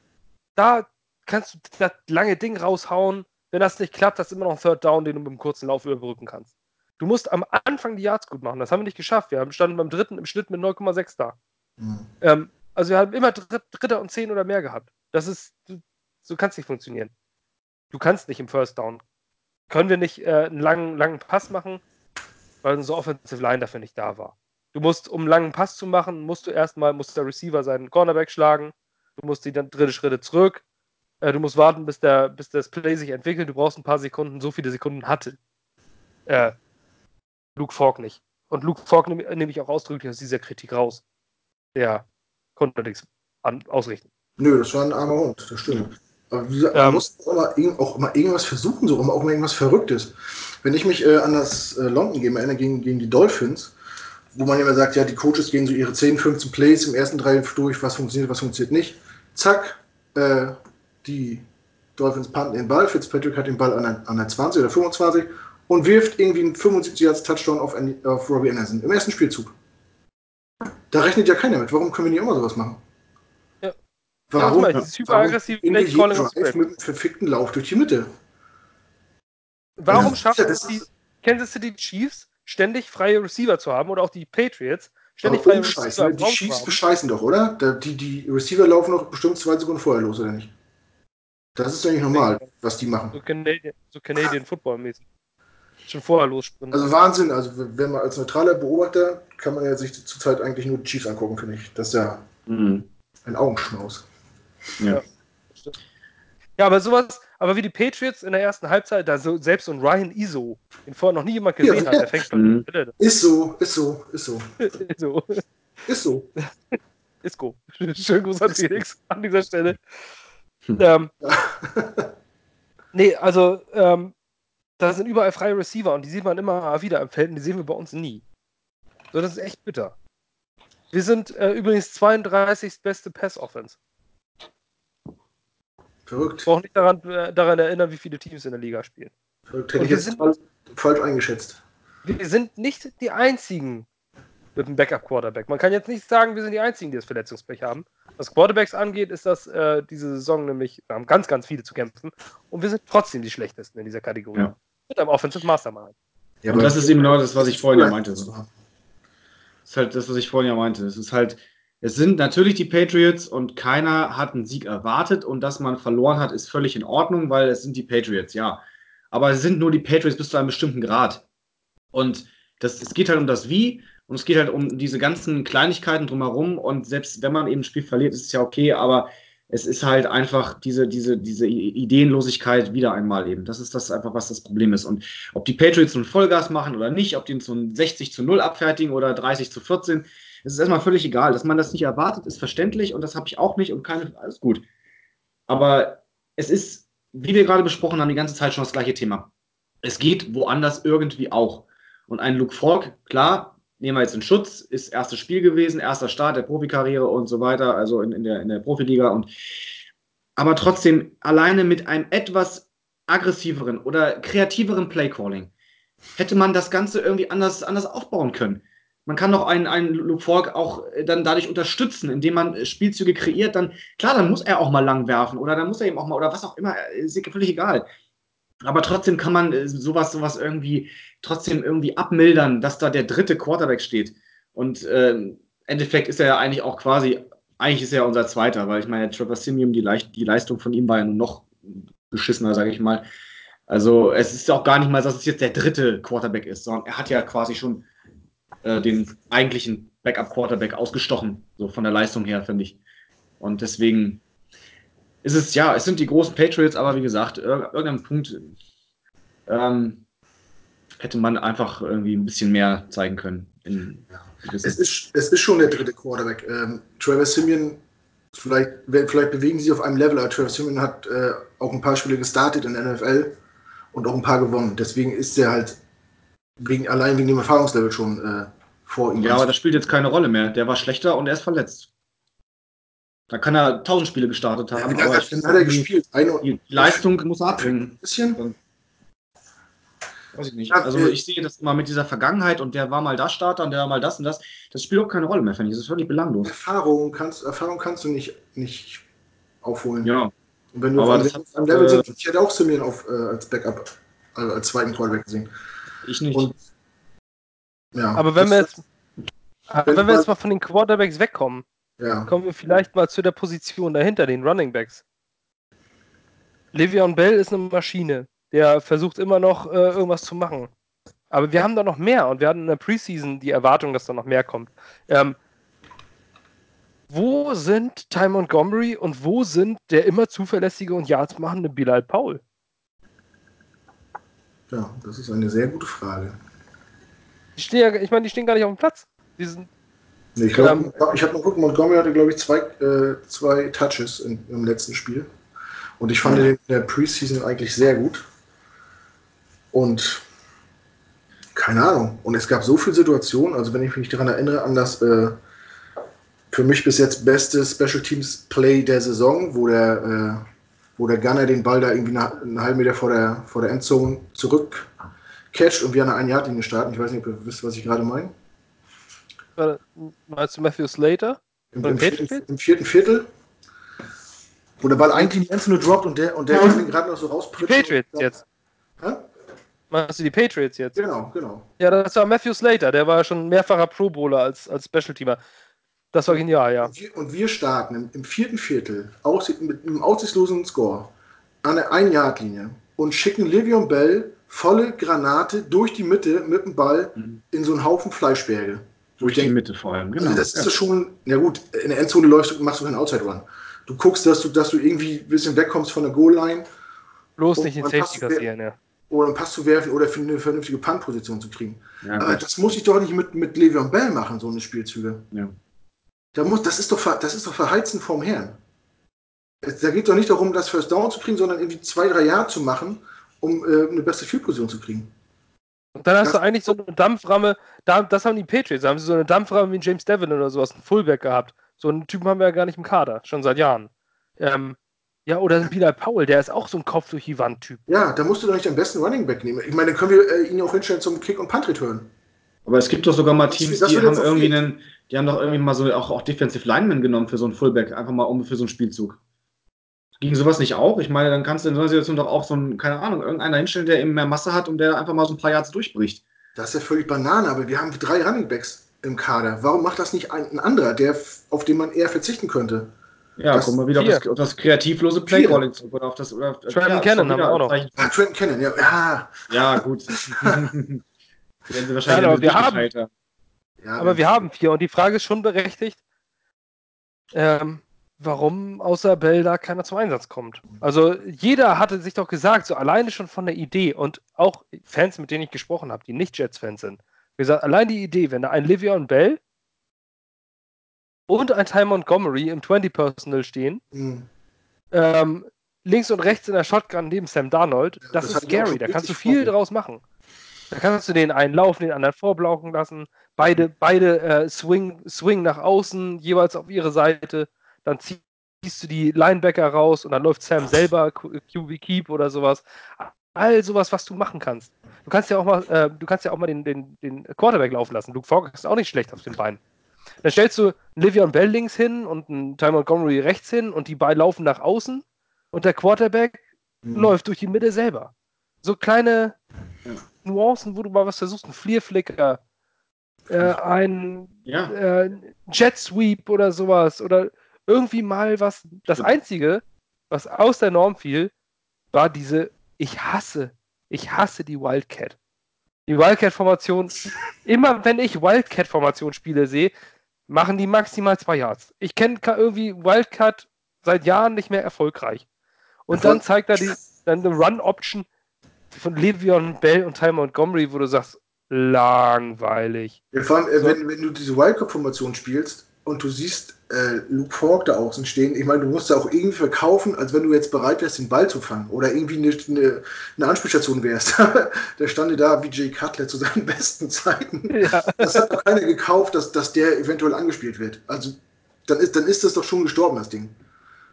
Da kannst du das lange Ding raushauen. Wenn das nicht klappt, hast du immer noch einen Third Down, den du mit einem kurzen Lauf überbrücken kannst. Du musst am Anfang die Yards gut machen. Das haben wir nicht geschafft. Wir standen beim dritten im Schnitt mit 9,6 da. Mhm. Ähm, also wir haben immer Dritter und Zehn oder mehr gehabt. Das ist, so kann es nicht funktionieren. Du kannst nicht im First Down. Können wir nicht äh, einen langen, langen Pass machen, weil unsere Offensive Line dafür nicht da war. Du musst, um einen langen Pass zu machen, musst du erstmal, muss der Receiver seinen Cornerback schlagen. Du musst die dann dritte Schritte zurück. Äh, du musst warten, bis, der, bis das Play sich entwickelt. Du brauchst ein paar Sekunden. So viele Sekunden hatte äh, Luke Falk nicht. Und Luke Falk nehme nehm ich auch ausdrücklich aus dieser Kritik raus. Der konnte nichts an, ausrichten. Nö, das war ein armer Hund, das stimmt. Aber wie gesagt, man ähm, muss auch mal, auch mal, irgendwas versuchen, so auch mal irgendwas Verrücktes. Wenn ich mich äh, an das äh, London Game erinnere gegen, gegen die Dolphins, wo man immer sagt, ja, die Coaches gehen so ihre 10, 15 Plays im ersten Drive durch, was funktioniert, was funktioniert nicht. Zack, äh, die Dolphins panten den Ball, Fitzpatrick hat den Ball an der, an der 20 oder 25 und wirft irgendwie einen 75 Yards Touchdown auf, auf Robbie Anderson im ersten Spielzug. Da rechnet ja keiner mit. Warum können wir nicht immer sowas machen? Warum? Ja, dieses hyperaggressive Play Calling Drive mit einem verfickten Lauf durch die Mitte. Warum ja, schafft es die, Kansas City Chiefs ständig freie Receiver zu haben oder auch die Patriots ständig freie Receiver ne? Die Chiefs bescheißen doch, oder? Da- Die, die Receiver laufen doch bestimmt zwei Sekunden vorher los, oder nicht? Das ist ja nicht normal, was die machen. So Canadian, so Canadian Football mäßig. Schon vorher lossprinten. Also Wahnsinn, also wenn man als neutraler Beobachter kann man ja sich zurzeit eigentlich nur die Chiefs angucken, finde ich. Das ist ja Mhm. ein Augenschmaus. Ja. Ja, aber sowas, aber wie die Patriots in der ersten Halbzeit, da so, selbst so ein Ryan Iso, den vorher noch nie jemand gesehen Ja. hat, der fängt schon Mhm. Ist so, ist so, ist so, (laughs) so. ist so. (laughs) Isco. Schönen Gruß an Felix an dieser Stelle. Hm. (laughs) Ähm, nee, also ähm, da sind überall freie Receiver und die sieht man immer wieder im Feld und die sehen wir bei uns nie. So, das ist echt bitter. Wir sind äh, übrigens 32. beste Pass-Offense. Verrückt. Ich brauche nicht daran, äh, daran erinnern, wie viele Teams in der Liga spielen. Verrückt. Hätte ich jetzt sind- falsch, falsch eingeschätzt. Wir sind nicht die einzigen mit einem Backup-Quarterback. Man kann jetzt nicht sagen, wir sind die einzigen, die das Verletzungspech haben. Was Quarterbacks angeht, ist das äh, diese Saison nämlich, wir haben ganz, ganz viele zu kämpfen und wir sind trotzdem die schlechtesten in dieser Kategorie. Ja. Mit einem Offensive Mastermind. Ja, Und das ist eben genau das, was ich vorhin ja meinte. Das Das ist halt das, was ich vorhin ja meinte. Es ist halt, es sind natürlich die Patriots und keiner hat einen Sieg erwartet und dass man verloren hat, ist völlig in Ordnung, weil es sind die Patriots, ja. Aber es sind nur die Patriots bis zu einem bestimmten Grad. Und das, es geht halt um das Wie und es geht halt um diese ganzen Kleinigkeiten drumherum und selbst wenn man eben ein Spiel verliert, ist es ja okay, aber es ist halt einfach diese, diese, diese Ideenlosigkeit wieder einmal eben. Das ist das einfach, was das Problem ist. Und ob die Patriots nun Vollgas machen oder nicht, ob die so ein 60 zu 0 abfertigen oder 30 zu 14, es ist erstmal völlig egal. Dass man das nicht erwartet, ist verständlich und das habe ich auch nicht und keine, alles gut. Aber es ist, wie wir gerade besprochen haben, die ganze Zeit schon das gleiche Thema. Es geht woanders irgendwie auch. Und ein Luke Falk, klar, nehmen wir jetzt in Schutz, ist erstes Spiel gewesen, erster Start der Profikarriere und so weiter, also in, in, der, in der Profiliga. Und, aber trotzdem, alleine mit einem etwas aggressiveren oder kreativeren Playcalling hätte man das Ganze irgendwie anders, anders aufbauen können. Man kann doch einen, einen Luke Falk auch äh, dann dadurch unterstützen, indem man äh, Spielzüge kreiert. Dann, klar, dann muss er auch mal lang werfen oder dann muss er eben auch mal, oder was auch immer, äh, ist völlig egal. Aber trotzdem kann man äh, sowas, sowas irgendwie trotzdem irgendwie abmildern, dass da der dritte Quarterback steht. Und äh, im Endeffekt ist er ja eigentlich auch quasi, eigentlich ist er ja unser zweiter, weil ich meine, Trevor Simeon, die, Leicht, die Leistung von ihm war ja noch beschissener, sage ich mal. Also es ist auch gar nicht mal, dass es jetzt der dritte Quarterback ist, sondern er hat ja quasi schon äh, den eigentlichen Backup-Quarterback ausgestochen, so von der Leistung her, finde ich. Und deswegen ist es, ja, es sind die großen Patriots, aber wie gesagt, ir irgendeinem Punkt ähm, hätte man einfach irgendwie ein bisschen mehr zeigen können. In Es ist, es ist schon der dritte Quarterback. Ähm, Trevor Simeon, vielleicht, vielleicht bewegen sie sich auf einem Level, aber Trevor Simeon hat äh, auch ein paar Spiele gestartet in der NFL und auch ein paar gewonnen. Deswegen ist er halt wegen, allein wegen dem Erfahrungslevel schon äh, vor ihm. ja, aber das spielt jetzt keine Rolle mehr. Der war schlechter und er ist verletzt. Da kann er tausend Spiele gestartet haben. ja, aber hat, hat er gespielt? Eine, Die Leistung muss er abhängen. ein bisschen? Weiß ich nicht. Ja, Also ich sehe das immer mit dieser Vergangenheit und der war mal das Starter und der war mal das und das. Das spielt auch keine Rolle mehr, finde ich. Das ist völlig belanglos. Erfahrung kannst, Erfahrung kannst du nicht, nicht aufholen. Ja. Und wenn du Aber auf das einem, hat, einem Level äh, sind, ich hätte auch Simeon auf, äh, als Backup, also als zweiten Quarterback gesehen. Ich nicht. Und ja, Aber wenn wir jetzt, aber wenn wir jetzt mal von den Quarterbacks wegkommen, ja, kommen wir vielleicht mal zu der Position dahinter, den Running Backs. Le'Veon Bell ist eine Maschine. Der versucht immer noch äh, irgendwas zu machen. Aber wir haben da noch mehr und wir hatten in der Preseason die Erwartung, dass da noch mehr kommt. Ähm, wo sind Ty Montgomery und wo sind der immer zuverlässige und Yards machende Bilal Paul? ja, das ist eine sehr gute Frage. Die stehen ja, ich meine, die stehen gar nicht auf dem Platz. Die sind, ich Ähm, ich habe mal geguckt, Montgomery hatte, glaube ich, zwei, äh, zwei Touches in, im letzten Spiel. Und ich fand Ja. den in der Preseason eigentlich sehr gut. Und keine Ahnung. Und es gab so viele Situationen, also wenn ich mich daran erinnere, an das äh, für mich bis jetzt beste Special Teams Play der Saison, wo der, äh, wo der Gunner den Ball da irgendwie eine, einen halben Meter vor der, vor der Endzone zurück catcht und wir an der einen Yard-Linie starten. Ich weiß nicht, ob ihr wisst, was ich gerade meine. Äh, meinst du Matthew Slater? Im, im, vierten? Im vierten Viertel, wo der Ball eigentlich in die Endzone droppt und der, und der den gerade noch so Die rauspritzen. Patriots und- jetzt. Hä? Meinst du die Patriots jetzt? Genau, genau. Ja, das war Matthew Slater, der war schon mehrfacher Pro Bowler als, als Special-Teamer. Das war genial, ja. Und wir, und wir starten im, im vierten Viertel aus, mit einem aussichtslosen Score an der 1-Yard-Linie und schicken Livion Bell volle Granate durch die Mitte mit dem Ball Mhm. in so einen Haufen Fleischberge. Durch die denke, Mitte vor allem, genau. also das ist ja schon, ja gut, in der Endzone läufst du, machst du keinen Outside-Run. Du guckst, dass du, dass du irgendwie ein bisschen wegkommst von der Goal-Line Bloß Und nicht den Safety kassieren, ja. oder einen Pass zu werfen oder für eine vernünftige Punt-Position zu kriegen. ja, Aber gut. das muss ich doch nicht mit, mit Le'Veon Bell machen, so eine Spielzüge. ja. Da muss, das, ist doch, das ist doch Verheizen vom Herrn. Es- Da geht doch nicht darum, das First Down zu kriegen, sondern irgendwie zwei, drei Jahre zu machen, um äh, eine beste Field-Position zu kriegen. Und dann hast Das- du eigentlich so eine Dampframme, da, das haben die Patriots, da haben sie so eine Dampframme wie James Devin oder sowas, einen Fullback gehabt. So einen Typen haben wir ja gar nicht im Kader, schon seit Jahren. Ähm, ja, oder Bilal Powell, der ist auch so ein Kopf durch die Wand-Typ. Ja, da musst du doch nicht am besten Running Back nehmen. Ich meine, dann können wir äh, ihn auch hinstellen zum Kick- und Punt-Return. Aber es gibt doch sogar mal Teams, das die haben irgendwie einen, die haben doch irgendwie mal so auch, auch Defensive Linemen genommen für so einen Fullback, einfach mal um für so einen Spielzug. Ging sowas nicht auch? Ich meine, dann kannst du in so einer Situation doch auch so einen, keine Ahnung, irgendeiner hinstellen, der eben mehr Masse hat und der einfach mal so ein paar Yards durchbricht. Das ist ja völlig Banane, aber wir haben drei Running Backs im Kader. Warum macht das nicht ein, ein anderer, der, auf den man eher verzichten könnte? Ja, Das- kommen wir wieder auf das, auf das kreativlose Playcalling zurück oder auf das. Oder, auf- Trenton ja, Cannon haben wir auch noch. Ah, Trenton Cannon, ja. Ja, Ja, gut. (laughs) Werden sie wahrscheinlich aber ein wir haben- ja Aber wir haben vier und die Frage ist schon berechtigt, ähm, warum außer Bell da keiner zum Einsatz kommt. Also jeder hatte sich doch gesagt, so alleine schon von der Idee und auch Fans, mit denen ich gesprochen habe, die nicht Jets-Fans sind, gesagt, allein die Idee, wenn da ein Livion Bell und ein Ty Montgomery im 20-Personal stehen, Hm. ähm, links und rechts in der Shotgun neben Sam Darnold, das, Das ist scary. Da kannst du viel vor. draus machen. Da kannst du den einen laufen, den anderen vorblauken lassen. Beide, beide äh, swing, swing nach außen, jeweils auf ihre Seite. Dann zieh- ziehst du die Linebacker raus und dann läuft Sam selber QB Keep oder sowas. All sowas, was du machen kannst. Du kannst ja auch mal, äh, du kannst ja auch mal den, den, den Quarterback laufen lassen. Luke Falk ist auch nicht schlecht auf den Beinen. Dann stellst du einen Livion Bell links hin und einen Ty Montgomery rechts hin und die beiden laufen nach außen und der Quarterback Hm. läuft durch die Mitte selber. So kleine Ja. Nuancen, wo du mal was versuchst, ein Flierflicker, äh, ein Ja, äh, Jet Sweep oder sowas oder irgendwie mal was. Das. Einzige, was aus der Norm fiel, war diese, ich hasse, ich hasse die Wildcat. Die Wildcat-Formation, (laughs) immer wenn ich Wildcat-Formation-Spiele sehe, machen die maximal zwei Yards. Ich kenne irgendwie Wildcat seit Jahren nicht mehr erfolgreich. Und dann zeigt er die, dann eine Run-Option von Le'Veon Bell und Ty Montgomery, wo du sagst, langweilig. Ja, vor allem, äh, So. wenn, wenn du diese Wildcard-Formation spielst und du siehst äh, Luke Falk da außen stehen, ich meine, du musst ja auch irgendwie verkaufen, als wenn du jetzt bereit wärst, den Ball zu fangen oder irgendwie eine, eine, eine Anspielstation wärst. (laughs) der stand da wie Jay Cutler zu seinen (laughs) besten Zeiten. Ja. Das hat doch keiner gekauft, dass, dass der eventuell angespielt wird. Also dann ist, dann ist das doch schon gestorben, das Ding.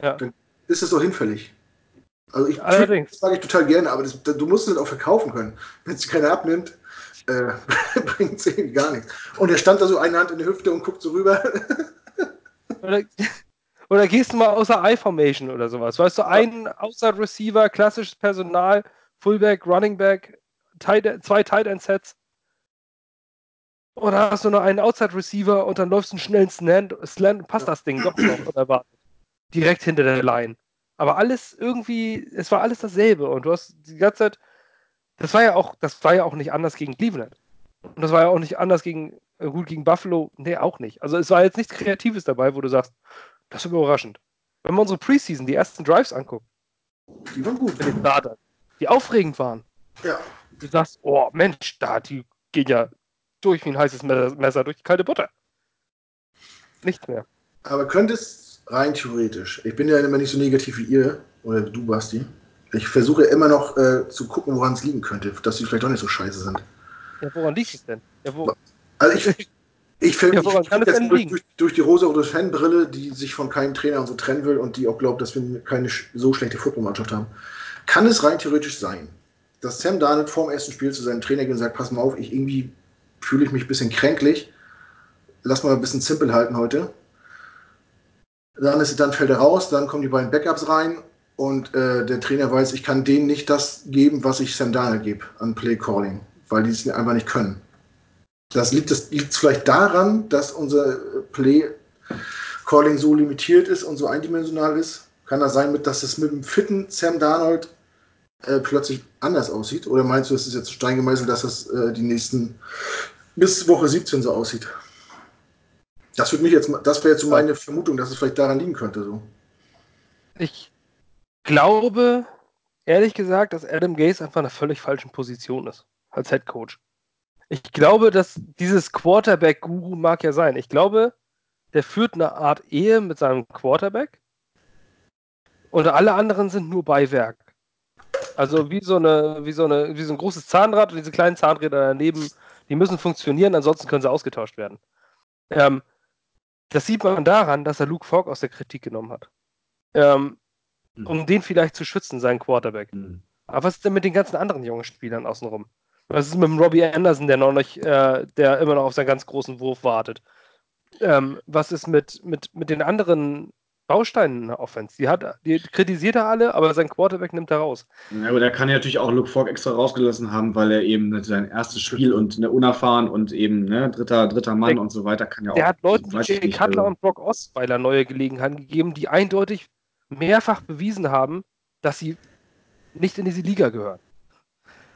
Ja. Dann ist es doch hinfällig. Also ich Allerdings. das sage ich total gerne, aber das, du musst es auch verkaufen können. Wenn es keiner abnimmt, äh, (laughs) bringt es irgendwie gar nichts. Und er stand da so eine Hand in der Hüfte und guckt so rüber. (laughs) Oder, oder gehst du mal außer I-Formation oder sowas. Weißt du, ein Outside Receiver, klassisches Personal, Fullback, Running Back, Tight, zwei Tight End Sets. Oder hast du nur einen Outside Receiver und dann läufst du einen schnellen Slant, Slant und passt das Ding doch noch unerwartet. Direkt hinter der Line. Aber alles irgendwie, es war alles dasselbe und du hast die ganze Zeit, das war ja auch, das war ja auch nicht anders gegen Cleveland. Und das war ja auch nicht anders gegen, äh, gut gegen Buffalo, nee, auch nicht. Also es war jetzt nichts Kreatives dabei, wo du sagst, das ist überraschend. Wenn man unsere Preseason, die ersten Drives anguckt, Die waren gut. mit den Startern, die aufregend waren, Ja. du sagst, oh Mensch, da, die gehen ja durch wie ein heißes Me- Messer durch die kalte Butter. Nichts mehr. Aber könnte es rein theoretisch, ich bin ja immer nicht so negativ wie ihr oder du, Basti. Ich versuche immer noch äh, zu gucken, woran es liegen könnte, dass sie vielleicht doch nicht so scheiße sind. Ja, woran liegt es denn? Ja, wo, Also ich, ich (laughs) finde Ja, woran ich denn durch, durch, durch die rosa-rote Fanbrille, die sich von keinem Trainer und so trennen will und die auch glaubt, dass wir keine so schlechte Footballmannschaft haben, kann es rein theoretisch sein, dass Sam Darnold vor dem ersten Spiel zu seinem Trainer geht und sagt, pass mal auf, ich irgendwie fühle ich mich ein bisschen kränklich, lass mal ein bisschen simpel halten heute. Dann, ist, dann fällt er raus, dann kommen die beiden Backups rein und äh, der Trainer weiß, ich kann denen nicht das geben, was ich Sam Darnold gebe an Play Calling, weil die es einfach nicht können. Das liegt, das liegt vielleicht daran, dass unser Play Calling so limitiert ist und so eindimensional ist. Kann das sein, dass es mit dem fitten Sam Darnold äh, plötzlich anders aussieht? Oder meinst du, es ist jetzt Stein gemeißelt, dass es äh, die nächsten bis Woche 17 so aussieht? Das würde mich jetzt, das wäre jetzt so meine Vermutung, dass es vielleicht daran liegen könnte. So. Ich glaube, ehrlich gesagt, dass Adam Gase einfach in einer völlig falschen Position ist als Head Coach. Ich glaube, dass dieses Quarterback-Guru mag ja sein. Ich glaube, der führt eine Art Ehe mit seinem Quarterback und alle anderen sind nur Beiwerk. Also wie so eine, wie so eine, wie so ein großes Zahnrad und diese kleinen Zahnräder daneben, die müssen funktionieren, ansonsten können sie ausgetauscht werden. Ähm, das sieht man daran, dass er Luke Falk aus der Kritik genommen hat. Ähm, hm. Um den vielleicht zu schützen, seinen Quarterback. Mhm. Aber was ist denn mit den ganzen anderen jungen Spielern außenrum? Was ist mit dem Robbie Anderson, der noch nicht, äh, der immer noch auf seinen ganz großen Wurf wartet? Ähm, was ist mit, mit, mit den anderen Bausteinen in der Offense? Die, hat, die kritisiert er alle, aber sein Quarterback nimmt er raus. Ja, aber der kann ja natürlich auch Luke Falk extra rausgelassen haben, weil er eben sein erstes Spiel und ne, unerfahren und eben ne, dritter, dritter Mann der, und so weiter kann ja auch. Der hat Leuten wie Jay Cutler also. und Brock Osweiler neue Gelegenheiten gegeben, die eindeutig mehrfach bewiesen haben, dass sie nicht in diese Liga gehören.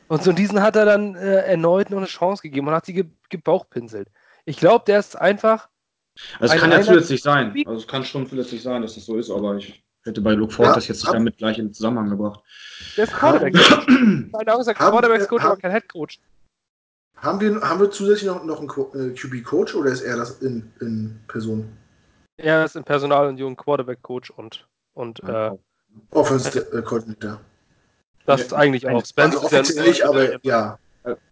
Und so diesen hat er dann äh, erneut noch eine Chance gegeben und hat sie ge gebauchpinselt. Ich glaube, der ist einfach. Also es kann ja zusätzlich sein. Also es kann schon zusätzlich sein, dass das so ist, aber ich hätte bei Luke Ford ja, das jetzt nicht damit gleich in Zusammenhang gebracht. Der ist Quarterback-Coach. Meine Augen sagt Quarterback-Coach, aber kein Head-Coach. Haben wir, haben wir zusätzlich noch, noch einen äh, QB-Coach oder ist er das in, in Person? Er ist in Personal- und jungen Quarterback-Coach und und äh, Offensive Coordinator. Das ist eigentlich auch. Spence also offiziell nicht, aber ja.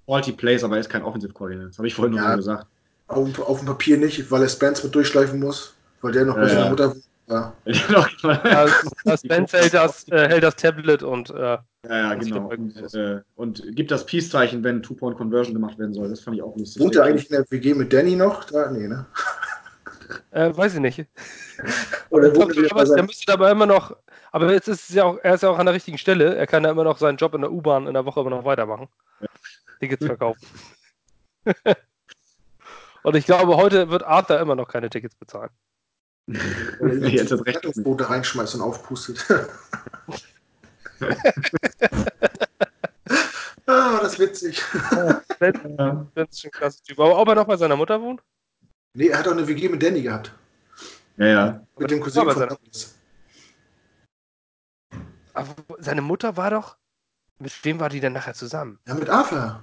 Multi-Plays, aber er ist kein Offensive Coordinator. Das habe ich vorhin ja, nur gesagt. Auf, auf, dem Papier nicht, weil er Spence mit durchschleifen muss, weil der noch bei seiner Mutter. Ja. ja, Spence (laughs) hält das, äh, hält das Tablet und. Äh, ja, ja, genau. Und, äh, und, gibt das Peace-Zeichen, wenn Two-Point-Conversion gemacht werden soll. Das fand ich auch lustig. Wohnt er eigentlich in der WG mit Danny noch? Da? Nee, ne? Äh, weiß ich nicht. (laughs) Oder glaub, aber, der müsste aber immer noch, aber jetzt ist es ja auch, er ist ja auch an der richtigen Stelle. Er kann ja immer noch seinen Job in der U-Bahn in der Woche immer noch weitermachen. Ja. Tickets verkaufen. (laughs) Und ich glaube, heute wird Arthur immer noch keine Tickets bezahlen. Oder jetzt das Rettungsboote reinschmeißt und aufpustet. (laughs) ah, das ist witzig. Ja, das ist schon klasse Typ. Aber ob er noch bei seiner Mutter wohnt? Nee, er hat auch eine WG mit Danny gehabt. Ja, ja. Mit dem Cousin von seine... Aber seine Mutter war doch. Mit wem war die denn nachher zusammen? Ja, mit Arthur.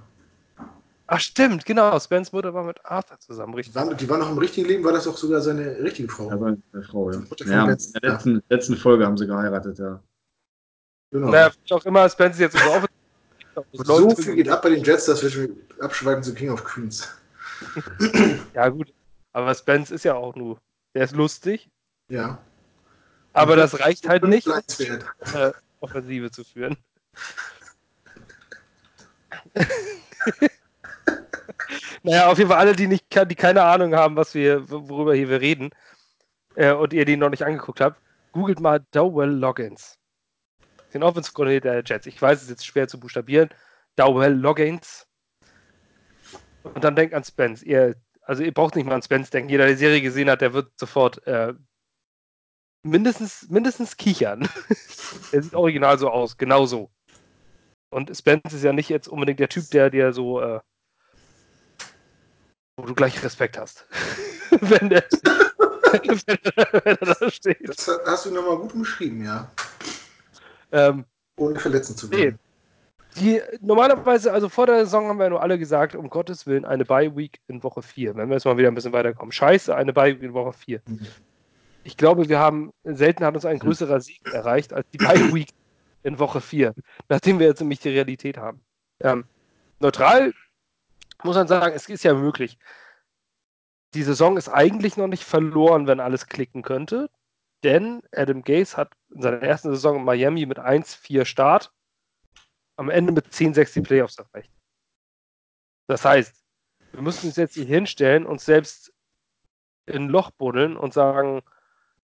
Ach, stimmt, genau. Spence Mutter war mit Arthur zusammen, richtig. Die war, die war noch im richtigen Leben, war das auch sogar seine richtige Frau. Ja, war eine Frau, ja. ja in der letzten, letzten, Folge haben sie geheiratet, ja. Genau. Naja, auch immer, Spence ist jetzt (laughs) so auf. so viel geht ab bei den Jets, dass wir schon abschweifen zu King of Queens. (laughs) ja, gut. Aber Spence ist ja auch nur, der ist lustig. Ja. Aber das reicht halt nicht, äh, Offensive zu führen. (laughs) naja, auf jeden Fall alle, die, nicht, die keine Ahnung haben, was wir, worüber hier wir reden, äh, und ihr die noch nicht angeguckt habt, googelt mal Dowell Loggins. Den Coordinator der Jets. Ich weiß, es ist jetzt schwer zu buchstabieren. Dowell Loggins. Und dann denkt an Spence. Ihr also ihr braucht nicht mal an Spence denken. Jeder, der die Serie gesehen hat, der wird sofort äh, mindestens, mindestens kichern. (laughs) er sieht original so aus, genau so. Und Spence ist ja nicht jetzt unbedingt der Typ, der dir so, äh, wo du gleich Respekt hast. (laughs) (laughs) wenn, der, wenn, er da steht. Das hast du nochmal gut umschrieben, ja. Ähm, Ohne verletzen zu werden. Nee, die normalerweise, also vor der Saison haben wir ja nur alle gesagt, um Gottes Willen, eine Bye-Week in Woche 4. Wenn wir jetzt mal wieder ein bisschen weiterkommen. Scheiße, eine Bye-Week in Woche 4. Mhm. Ich glaube, wir haben, selten hat uns ein größerer Sieg erreicht als die Bye-Week (laughs) in Woche 4, nachdem wir jetzt nämlich die Realität haben. Ähm, neutral muss man sagen, es ist ja möglich. Die Saison ist eigentlich noch nicht verloren, wenn alles klicken könnte, denn Adam Gase hat in seiner ersten Saison in Miami mit 1-4 Start am Ende mit 10-6 die Playoffs erreicht. Das heißt, wir müssen uns jetzt hier hinstellen und selbst in ein Loch buddeln und sagen,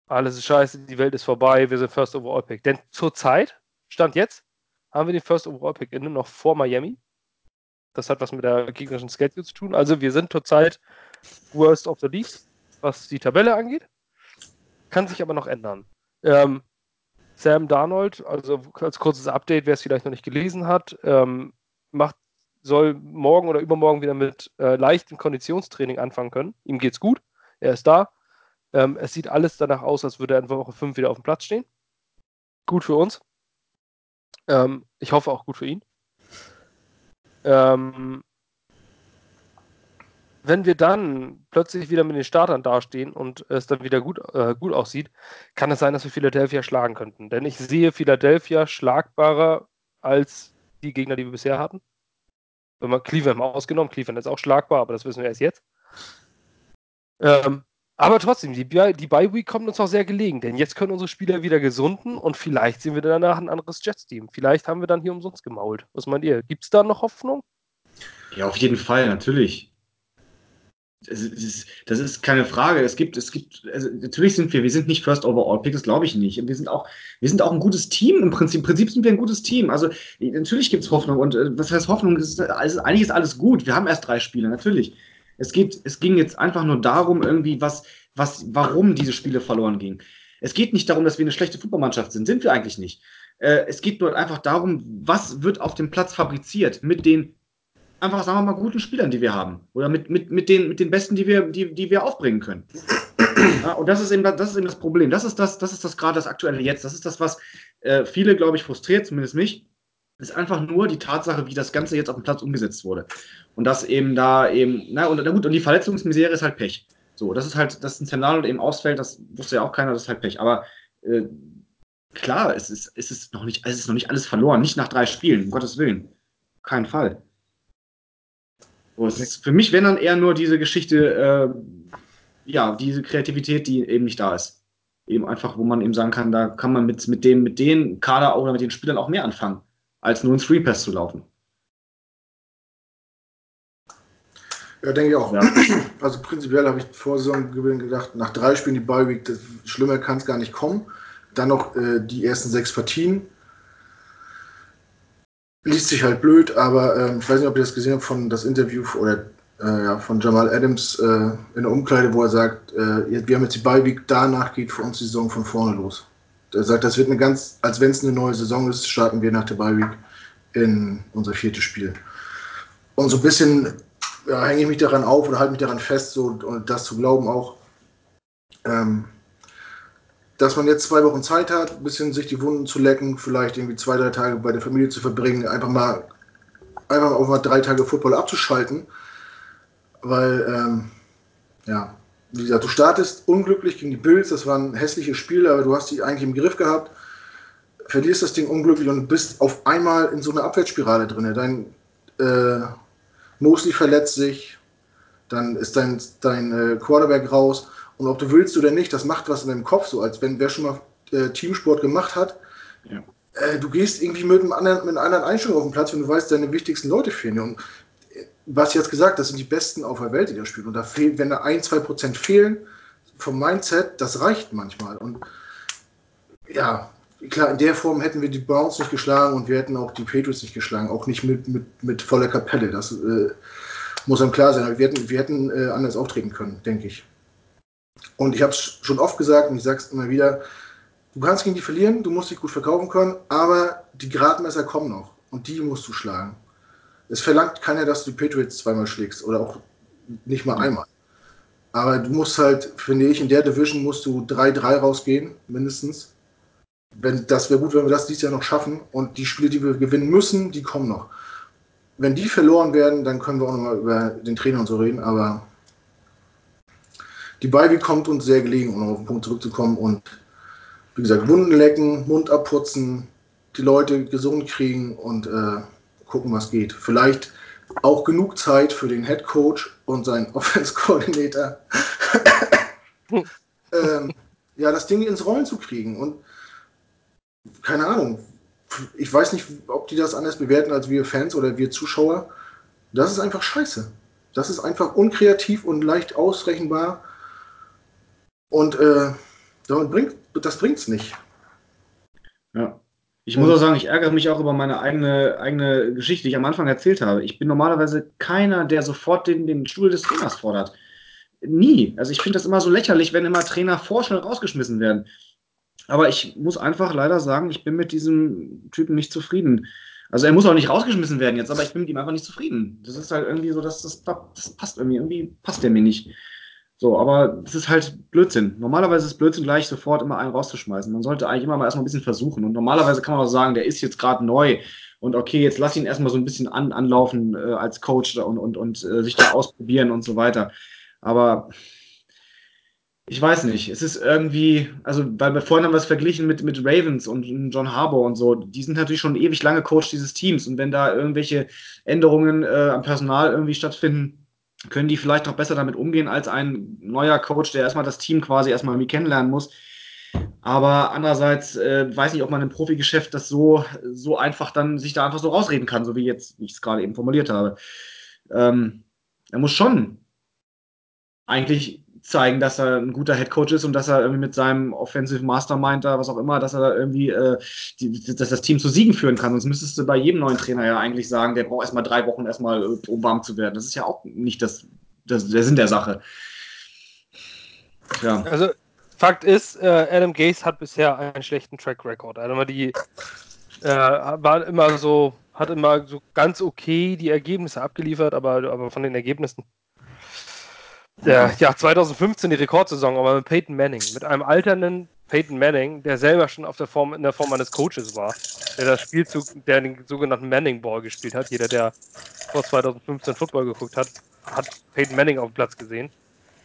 alles ist scheiße, die Welt ist vorbei, wir sind First Overall Pick. Denn zurzeit, Stand jetzt, haben wir den First Overall Pick inne noch vor Miami. Das hat was mit der gegnerischen Schedule zu tun. Also wir sind zurzeit Worst of the League, was die Tabelle angeht. Kann sich aber noch ändern. Ähm, Sam Darnold, also als kurzes Update, wer es vielleicht noch nicht gelesen hat, ähm, macht, soll morgen oder übermorgen wieder mit äh, leichtem Konditionstraining anfangen können. Ihm geht's gut, er ist da. Ähm, es sieht alles danach aus, als würde er in Woche 5 wieder auf dem Platz stehen. Gut für uns. Ähm, ich hoffe auch gut für ihn. Ähm, wenn wir dann plötzlich wieder mit den Startern dastehen und es dann wieder gut, äh, gut aussieht, kann es sein, dass wir Philadelphia schlagen könnten. Denn ich sehe Philadelphia schlagbarer als die Gegner, die wir bisher hatten. Wenn man Cleveland mal ausgenommen, Cleveland ist auch schlagbar, aber das wissen wir erst jetzt. Ähm, aber trotzdem, die, die Bye-Week kommt uns auch sehr gelegen, denn jetzt können unsere Spieler wieder gesunden und vielleicht sehen wir danach ein anderes Jets-Team. Vielleicht haben wir dann hier umsonst gemault. Was meint ihr? Gibt es da noch Hoffnung? Ja, auf jeden Fall, natürlich. Das ist, das ist, keine Frage. Es gibt, es gibt, also natürlich sind wir, wir sind nicht First Overall Pick, das glaube ich nicht. Wir sind auch, wir sind auch ein gutes Team im Prinzip. Im Prinzip sind wir ein gutes Team. Also natürlich gibt es Hoffnung und äh, was heißt Hoffnung? Ist, also, eigentlich ist alles gut. Wir haben erst drei Spiele, natürlich. Es geht, es ging jetzt einfach nur darum, irgendwie, was, was, warum diese Spiele verloren gingen. Es geht nicht darum, dass wir eine schlechte Fußballmannschaft sind. Sind wir eigentlich nicht. Äh, es geht nur einfach darum, was wird auf dem Platz fabriziert mit den einfach, sagen wir mal, guten Spielern, die wir haben. Oder mit, mit, mit, den, mit den Besten, die wir, die, die wir aufbringen können. Ja, und das ist, eben, das ist eben das Problem. Das ist das, das ist das gerade das aktuelle Jetzt. Das ist das, was äh, viele, glaube ich, frustriert, zumindest mich. Ist einfach nur die Tatsache, wie das Ganze jetzt auf dem Platz umgesetzt wurde. Und das eben da eben, na, und na gut, und die Verletzungsmisere ist halt Pech. So, das ist halt, dass ein Szenario eben ausfällt, das wusste ja auch keiner, das ist halt Pech. Aber äh, klar, es ist, es, ist noch nicht, es ist noch nicht alles verloren, nicht nach drei Spielen, um Gottes Willen. Kein Fall. So, ist für mich, wenn dann eher nur diese Geschichte, äh, ja, diese Kreativität, die eben nicht da ist. Eben einfach, wo man eben sagen kann, da kann man mit, mit dem, mit den Kader oder mit den Spielern auch mehr anfangen, als nur ins Free Pass zu laufen. Ja, denke ich auch. Ja. (clears throat) Also prinzipiell habe ich vor Saisongewinn gedacht, nach drei Spielen die Bye Week, das, schlimmer kann es gar nicht kommen. Dann noch äh, die ersten sechs Partien. Liest sich halt blöd, aber äh, ich weiß nicht, ob ihr das gesehen habt von das Interview oder äh, von Jamal Adams äh, in der Umkleide, wo er sagt, äh, wir haben jetzt die Bye Week, danach geht für uns die Saison von vorne los. Er sagt, das wird eine ganz, als wenn es eine neue Saison ist, starten wir nach der Bye Week in unser viertes Spiel. Und so ein bisschen ja, hänge ich mich daran auf oder halte mich daran fest, so und das zu glauben auch, ähm, dass man jetzt zwei Wochen Zeit hat, ein bisschen sich die Wunden zu lecken, vielleicht irgendwie zwei, drei Tage bei der Familie zu verbringen, einfach mal, einfach auch mal drei Tage Football abzuschalten, weil, ähm, ja, wie gesagt, du startest unglücklich gegen die Bills, das war ein hässliches Spiel, aber du hast die eigentlich im Griff gehabt, verlierst das Ding unglücklich und bist auf einmal in so einer Abwärtsspirale drin. Dein äh, Mosley verletzt sich, dann ist dein, dein äh, Quarterback raus. Und ob du willst oder nicht, das macht was in deinem Kopf so, als wenn wer schon mal äh, Teamsport gemacht hat. Ja. Äh, du gehst irgendwie mit, einem anderen, mit einer anderen Einstellung auf den Platz, wenn du weißt, deine wichtigsten Leute fehlen. Und äh, was jetzt gesagt, das sind die Besten auf der Welt, die das spielen. Und da fehlt, wenn da ein, zwei Prozent fehlen vom Mindset, das reicht manchmal. Und ja, klar, in der Form hätten wir die Browns nicht geschlagen und wir hätten auch die Patriots nicht geschlagen, auch nicht mit, mit, mit voller Kapelle. Das äh, muss einem klar sein. Aber wir hätten, wir hätten äh, anders auftreten können, denke ich. Und ich habe es schon oft gesagt und ich sage es immer wieder, du kannst gegen die verlieren, du musst dich gut verkaufen können, aber die Gradmesser kommen noch und die musst du schlagen. Es verlangt keiner, dass du die Patriots zweimal schlägst oder auch nicht mal einmal. Aber du musst halt, finde ich, in der Division musst du 3-3 rausgehen, mindestens wenn, das wäre gut, wenn wir das dieses Jahr noch schaffen. Und die Spiele, die wir gewinnen müssen, die kommen noch. Wenn die verloren werden, dann können wir auch nochmal über den Trainer und so reden. Aber die Beiwe kommt uns sehr gelegen, um auf den Punkt zurückzukommen. Und wie gesagt, Wunden lecken, Mund abputzen, die Leute gesund kriegen und äh, gucken, was geht. Vielleicht auch genug Zeit für den Head Coach und seinen (laughs) Offense Coordinator, (laughs) ähm, ja, das Ding ins Rollen zu kriegen. Und keine Ahnung. Ich weiß nicht, ob die das anders bewerten als wir Fans oder wir Zuschauer. Das ist einfach scheiße. Das ist einfach unkreativ und leicht ausrechenbar. Und äh, bringt, das bringt's nicht. Ja. Ich muss auch sagen, ich ärgere mich auch über meine eigene, eigene Geschichte, die ich am Anfang erzählt habe. Ich bin normalerweise keiner, der sofort den, den Stuhl des Trainers fordert. Nie. Also ich finde das immer so lächerlich, wenn immer Trainer vorschnell rausgeschmissen werden. Aber ich muss einfach leider sagen, ich bin mit diesem Typen nicht zufrieden. Also er muss auch nicht rausgeschmissen werden jetzt, aber ich bin mit ihm einfach nicht zufrieden. Das ist halt irgendwie so, dass das, das passt irgendwie, irgendwie passt der mir nicht. So, aber das ist halt Blödsinn. Normalerweise ist Blödsinn gleich sofort immer einen rauszuschmeißen. Man sollte eigentlich immer mal erstmal ein bisschen versuchen. Und normalerweise kann man auch sagen, der ist jetzt gerade neu und okay, jetzt lass ihn erstmal so ein bisschen an, anlaufen äh, als Coach und, und, und äh, sich da ausprobieren und so weiter. Aber ich weiß nicht, es ist irgendwie, also, weil wir vorhin haben wir es verglichen mit, mit Ravens und John Harbour und so, die sind natürlich schon ewig lange Coach dieses Teams und wenn da irgendwelche Änderungen äh, am Personal irgendwie stattfinden, können die vielleicht noch besser damit umgehen als ein neuer Coach, der erstmal das Team quasi erstmal irgendwie kennenlernen muss. Aber andererseits äh, weiß ich, ob man im Profigeschäft das so, so einfach dann sich da einfach so rausreden kann, so wie jetzt, wie ich es gerade eben formuliert habe. Ähm, er muss schon eigentlich zeigen, dass er ein guter Headcoach ist und dass er irgendwie mit seinem Offensive Mastermind da, was auch immer, dass er irgendwie äh, die, dass das Team zu Siegen führen kann. Sonst müsstest du bei jedem neuen Trainer ja eigentlich sagen, der braucht erstmal drei Wochen erstmal, äh, um warm zu werden. Das ist ja auch nicht das, das der Sinn der Sache. Ja. Also Fakt ist, äh, Adam Gase hat bisher einen schlechten Track Record. Also die äh, war immer so, hat immer so ganz okay die Ergebnisse abgeliefert, aber, aber von den Ergebnissen der, ja, 2015 die Rekordsaison, aber mit Peyton Manning, mit einem alternden Peyton Manning, der selber schon auf der Form, in der Form eines Coaches war, der das Spielzug, der den sogenannten Manning Ball gespielt hat. Jeder, der vor 2015 Football geguckt hat, hat Peyton Manning auf dem Platz gesehen.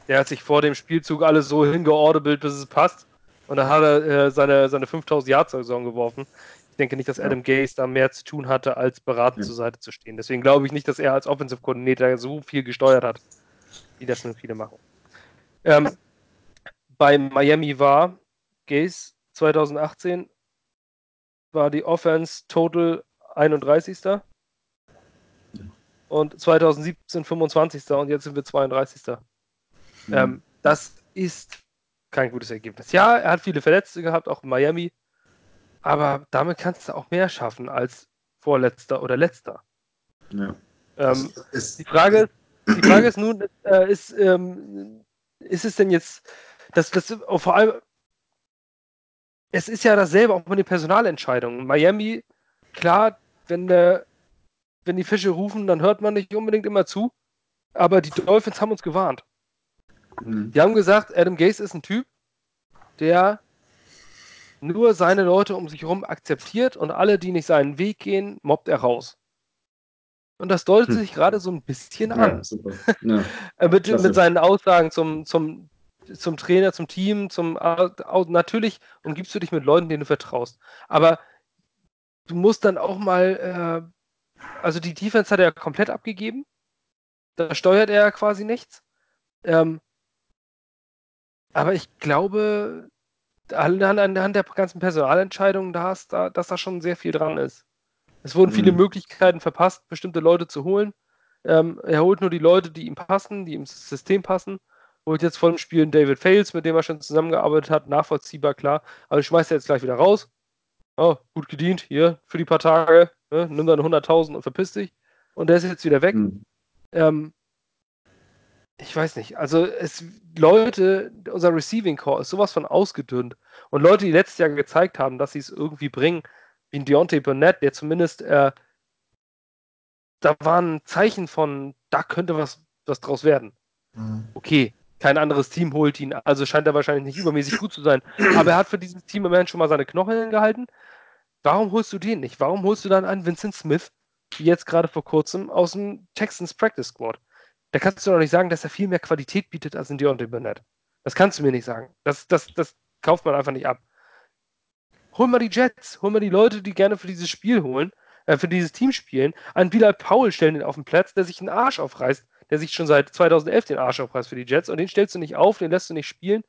Der hat sich vor dem Spielzug alles so hingeordnet, bis es passt. Und dann hat er äh, seine, seine 5000 Yard Saison geworfen. Ich denke nicht, dass Adam Gase da mehr zu tun hatte, als beratend ja. zur Seite zu stehen. Deswegen glaube ich nicht, dass er als Offensive Coordinator so viel gesteuert hat wie das nun viele machen. Ähm, bei Miami war Gaze 2018 war die Offense Total 31. Und 2017 25. und jetzt sind wir 32. Mhm. Ähm, das ist kein gutes Ergebnis. Ja, er hat viele Verletzte gehabt, auch in Miami. Aber damit kannst du auch mehr schaffen als Vorletzter oder Letzter. Ja. Ähm, die Frage ist, die Frage ist nun, äh, ist, ähm, ist es denn jetzt, das, das oh, vor allem, es ist ja dasselbe auch mit den Personalentscheidungen. Miami, klar, wenn, der, wenn die Fische rufen, dann hört man nicht unbedingt immer zu, aber die Dolphins haben uns gewarnt. Mhm. Die haben gesagt, Adam Gase ist ein Typ, der nur seine Leute um sich herum akzeptiert und alle, die nicht seinen Weg gehen, mobbt er raus. Und das deutet hm. sich gerade so ein bisschen an. Ja, (laughs) ja, mit, mit, seinen Aussagen zum, zum, zum Trainer, zum Team, zum natürlich umgibst du dich mit Leuten, denen du vertraust. Aber du musst dann auch mal, äh, also die Defense hat er komplett abgegeben. Da steuert er quasi nichts. Ähm, aber ich glaube, anhand der ganzen Personalentscheidungen, da dass da schon sehr viel dran ist. Es wurden viele mhm. Möglichkeiten verpasst, bestimmte Leute zu holen. Ähm, er holt nur die Leute, die ihm passen, die im System passen. Holt jetzt vor dem Spiel David Fales, mit dem er schon zusammengearbeitet hat, nachvollziehbar, klar. Aber ich schmeißt er jetzt gleich wieder raus. Oh, gut gedient, hier, für die paar Tage. Ne? Nimm deine 100.000 und verpiss dich. Und der ist jetzt wieder weg. Mhm. Ähm, ich weiß nicht. Also, es, Leute, unser Receiving Core ist sowas von ausgedünnt. Und Leute, die letztes Jahr gezeigt haben, dass sie es irgendwie bringen, wie ein Deontay Burnett, der zumindest, äh, da war ein Zeichen von, da könnte was, was draus werden. Mhm. Okay, kein anderes Team holt ihn, also scheint er wahrscheinlich nicht übermäßig gut zu sein. Aber er hat für dieses Team immerhin schon mal seine Knochen hingehalten. Warum holst du den nicht? Warum holst du dann einen Vincent Smith, wie jetzt gerade vor kurzem, aus dem Texans Practice Squad? Da kannst du doch nicht sagen, dass er viel mehr Qualität bietet als ein Deontay Burnett. Das kannst du mir nicht sagen. Das, das, das kauft man einfach nicht ab hol mal die Jets, hol mal die Leute, die gerne für dieses Spiel holen, äh, für dieses Team spielen. An Bilal Paul stellen den auf den Platz, der sich einen Arsch aufreißt, der sich schon seit 2011 den Arsch aufreißt für die Jets und den stellst du nicht auf, den lässt du nicht spielen.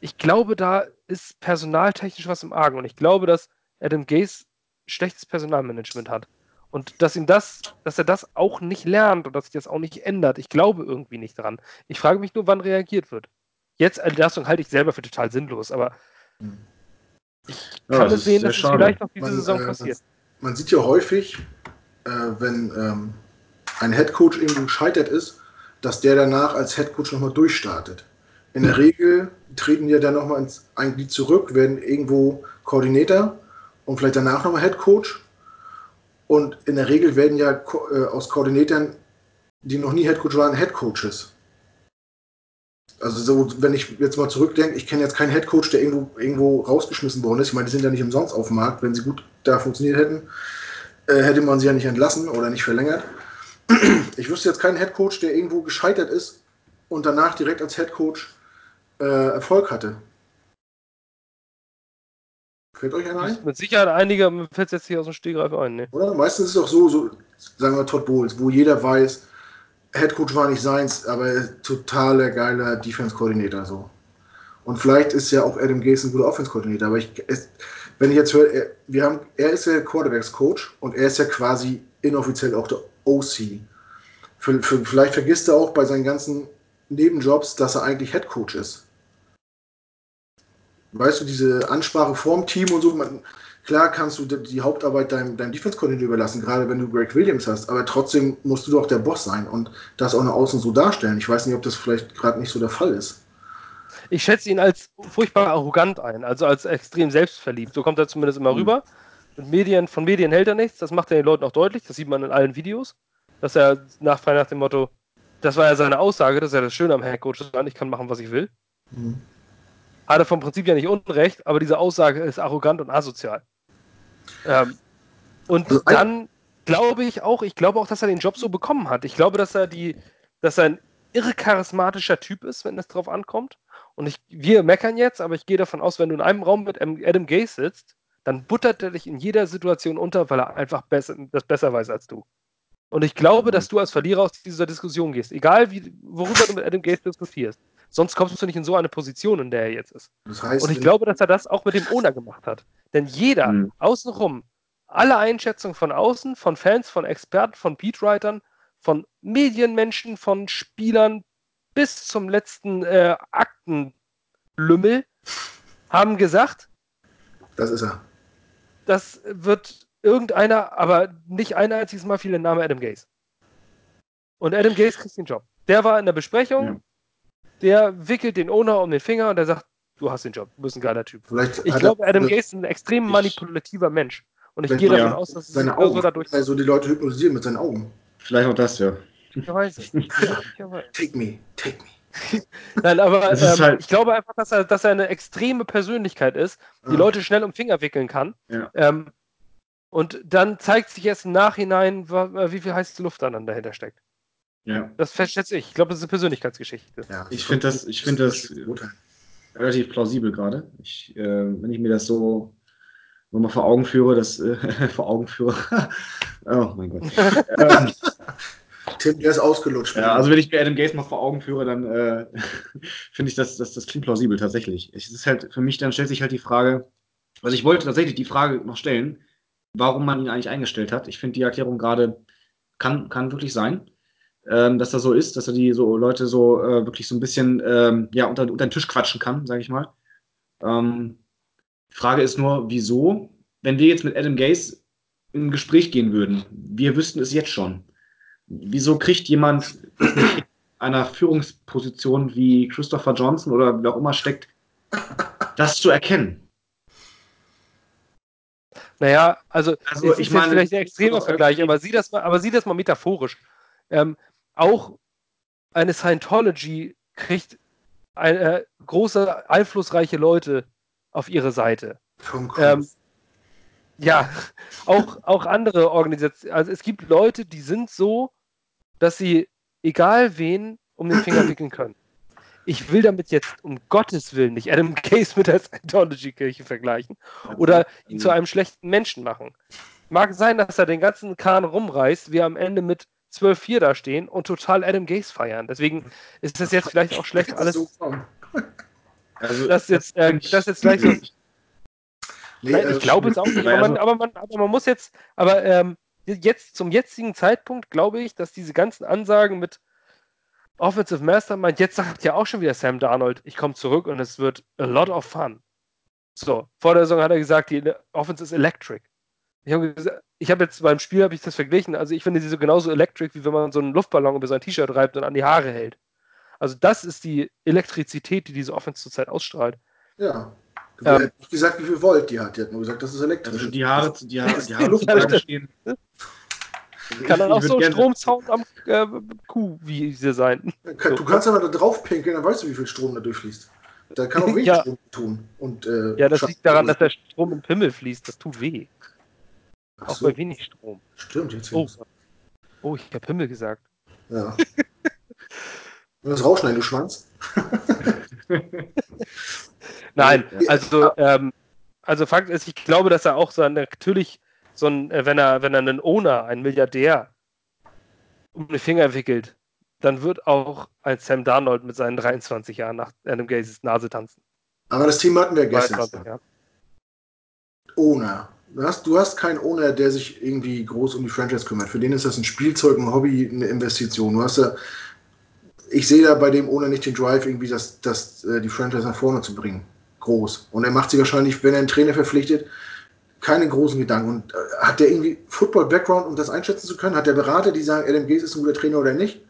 Ich glaube, da ist personaltechnisch was im Argen und ich glaube, dass Adam Gase schlechtes Personalmanagement hat. Und dass ihm das, dass er das auch nicht lernt und dass sich das auch nicht ändert. Ich glaube irgendwie nicht daran. Ich frage mich nur, wann reagiert wird. Jetzt Entlassung halte ich selber für total sinnlos, aber ich Ja, kann das es ist sehen, dass es schade. vielleicht noch diese Man, Saison äh, passiert. Man sieht ja häufig, äh, wenn ähm, ein Headcoach irgendwo gescheitert ist, dass der danach als Headcoach nochmal durchstartet. In der Regel treten die ja dann nochmal ins ein Glied zurück, werden irgendwo Koordinator und vielleicht danach nochmal Headcoach. Und in der Regel werden ja äh, aus Koordinatoren, die noch nie Headcoach waren, Headcoaches. Also so, wenn ich jetzt mal zurückdenke, ich kenne jetzt keinen Headcoach, der irgendwo, irgendwo rausgeschmissen worden ist. Ich meine, die sind ja nicht umsonst auf dem Markt. Wenn sie gut da funktioniert hätten, äh, hätte man sie ja nicht entlassen oder nicht verlängert. (clears throat) Ich wüsste jetzt keinen Headcoach, der irgendwo gescheitert ist und danach direkt als Headcoach äh, Erfolg hatte. Fällt euch einer ein? Mit Sicherheit einige, mir fällt es jetzt hier aus dem Stegreif ein. Ne? Oder? Meistens ist es auch so, so, sagen wir Todd Bowles, wo jeder weiß, Headcoach war nicht seins, aber totaler geiler Defense-Koordinator so. Und vielleicht ist ja auch Adam Gase ein guter Offense-Koordinator, aber ich, es, wenn ich jetzt höre, er, wir haben, er ist ja Quarterbacks-Coach und er ist ja quasi inoffiziell auch der OC. Für, für, vielleicht vergisst er auch bei seinen ganzen Nebenjobs, dass er eigentlich Headcoach ist. Weißt du, diese Ansprache vorm Team und so, man, klar kannst du die Hauptarbeit deinem, deinem Defense-Koordinator überlassen, gerade wenn du Greg Williams hast, aber trotzdem musst du doch der Boss sein und das auch nach außen so darstellen. Ich weiß nicht, ob das vielleicht gerade nicht so der Fall ist. Ich schätze ihn als furchtbar arrogant ein, also als extrem selbstverliebt. So kommt er zumindest immer Mhm. rüber. Mit Medien, von Medien hält er nichts, das macht er den Leuten auch deutlich, das sieht man in allen Videos. Dass er nach, frei nach dem Motto, das war ja seine Aussage, das ist ja das Schöne am Headcoach ich kann machen, was ich will. Mhm. Hat er vom Prinzip ja nicht unrecht, aber diese Aussage ist arrogant und asozial. Ähm, und Also dann glaube ich auch, ich glaube auch, dass er den Job so bekommen hat. Ich glaube, dass er die, dass er ein irre charismatischer Typ ist, wenn es drauf ankommt. Und ich, wir meckern jetzt, aber ich gehe davon aus, wenn du in einem Raum mit Adam Gase sitzt, dann buttert er dich in jeder Situation unter, weil er einfach besser, das besser weiß als du. Und ich glaube, dass du als Verlierer aus dieser Diskussion gehst, egal wie, worüber du mit Adam Gase diskutierst. Sonst kommst du nicht in so eine Position, in der er jetzt ist. Das heißt, Und ich glaube, dass er das auch mit dem Owner gemacht hat. Denn jeder Mhm. außenrum, alle Einschätzungen von außen, von Fans, von Experten, von Beatwritern, von Medienmenschen, von Spielern bis zum letzten äh, Aktenlümmel haben gesagt, das ist er. das wird irgendeiner, aber nicht ein einziges Mal fiel der Name Adam Gaze. Und Adam Gaze kriegt den Job. Der war in der Besprechung, Ja. Der wickelt den Owner um den Finger und der sagt, du hast den Job, du bist ein geiler Typ. Vielleicht Ich glaube, Adam Gaze ist ein extrem Ich- manipulativer Mensch. Und ich gehe ja. davon aus, dass es seine genauso Augen, dadurch also die Leute hypnotisieren mit seinen Augen. Vielleicht auch das, ja. Möglicherweise. (laughs) Möglicherweise. Take me, take me. (laughs) Nein, aber Es ähm, halt- ich glaube einfach, dass er, dass er eine extreme Persönlichkeit ist, die Ah. Leute schnell um Finger wickeln kann. Ja. Ähm, und dann zeigt sich erst im Nachhinein, wa- wie viel heiße Luft dann dahinter steckt. Ja. Das schätze ich. Ich glaube, das ist eine Persönlichkeitsgeschichte. Ja, Ich finde das- ich finde das- relativ plausibel gerade. Ich, äh, wenn ich mir das so nochmal vor Augen führe, das äh, (laughs) vor Augen führe. (laughs) oh mein Gott. (laughs) ähm, Tim, der ist ausgelutscht. ja, also wenn ich mir Adam Gaze mal vor Augen führe, dann äh, finde ich das, das, das klingt plausibel tatsächlich. Es ist halt für mich, dann stellt sich halt die Frage, also ich wollte tatsächlich die Frage noch stellen, warum man ihn eigentlich eingestellt hat. Ich finde die Erklärung gerade kann, kann wirklich sein, ähm, dass das so ist, dass er die so Leute so äh, wirklich so ein bisschen ähm, ja, unter, unter den Tisch quatschen kann, sage ich mal. Ähm, die Frage ist nur, wieso, wenn wir jetzt mit Adam Gaze in ein Gespräch gehen würden, wir wüssten es jetzt schon. Wieso kriegt jemand in einer Führungsposition wie Christopher Johnson oder wer auch immer steckt, das zu erkennen? Naja, also, Also, ist ich jetzt meine, vielleicht ein extremer doch Vergleich, aber sieh das mal, aber sieh das mal metaphorisch. Ähm, auch eine Scientology kriegt ein, äh, große, einflussreiche Leute auf ihre Seite. Ähm. Ja, (laughs) auch, auch andere Organisationen. Also es gibt Leute, die sind so, dass sie egal wen um den Finger wickeln können. Ich will damit jetzt um Gottes Willen nicht Adam Case mit der Scientology-Kirche vergleichen oder ihn zu einem schlechten Menschen machen. Mag sein, dass er den ganzen Kahn rumreißt, wir am Ende mit 12-4 da stehen und total Adam Gaze feiern. Deswegen ist das jetzt vielleicht auch schlecht, (laughs) alles. Also, das jetzt, äh, das jetzt gleich so Nee, äh, ich glaube es auch nicht, aber man, aber, man, aber man muss jetzt, aber ähm, jetzt zum jetzigen Zeitpunkt glaube ich, dass diese ganzen Ansagen mit Offensive Mastermind, jetzt sagt ja auch schon wieder Sam Darnold, ich komme zurück und es wird a lot of fun. So, vor der Saison hat er gesagt, die Offense ist electric. Ich habe hab jetzt beim Spiel habe ich das verglichen. Also ich finde sie so genauso electric, wie wenn man so einen Luftballon über sein T-Shirt reibt und an die Haare hält. Also das ist die Elektrizität, die diese Offense zurzeit ausstrahlt. Ja. Du ähm, nicht gesagt, wie viel Volt die hat. Die hat nur gesagt, das ist elektrisch. Also die Haare, die Haare, die Haare stehen. (laughs) Kann dann auch so ein Stromsound am äh, Kuhwiese sein. Du kannst aber da drauf pinkeln, dann weißt du, wie viel Strom da durchfließt. Da kann auch (laughs) wenig ja. Strom tun. Und, äh, ja, das liegt daran, dass der Strom im Pimmel fließt. Das tut weh. Auch so. bei wenig Strom. Stimmt, jetzt oh. oh, ich habe Pimmel gesagt. Ja. das rausschneiden, du Schwanz. (laughs) Nein, also, ähm, also Fakt ist, ich glaube, dass er auch so natürlich so ein, äh, wenn er, wenn er einen Owner, einen Milliardär um den Finger wickelt, dann wird auch ein Sam Darnold mit seinen 23 Jahren nach Adam Gazes Nase tanzen. Aber das Thema hatten wir gestern. 23, ja. Owner. Du hast, keinen Owner, der sich irgendwie groß um die Franchise kümmert. Für den ist das ein Spielzeug, ein Hobby, eine Investition. Du hast ja, ich sehe da bei dem Owner nicht den Drive, irgendwie das, das, äh, die Franchise nach vorne zu bringen. Groß. Und er macht sich wahrscheinlich, wenn er einen Trainer verpflichtet, keine großen Gedanken. Und äh, hat der irgendwie Football-Background, um das einschätzen zu können? Hat der Berater, die sagen, Adam Gaze ist ein guter Trainer oder nicht?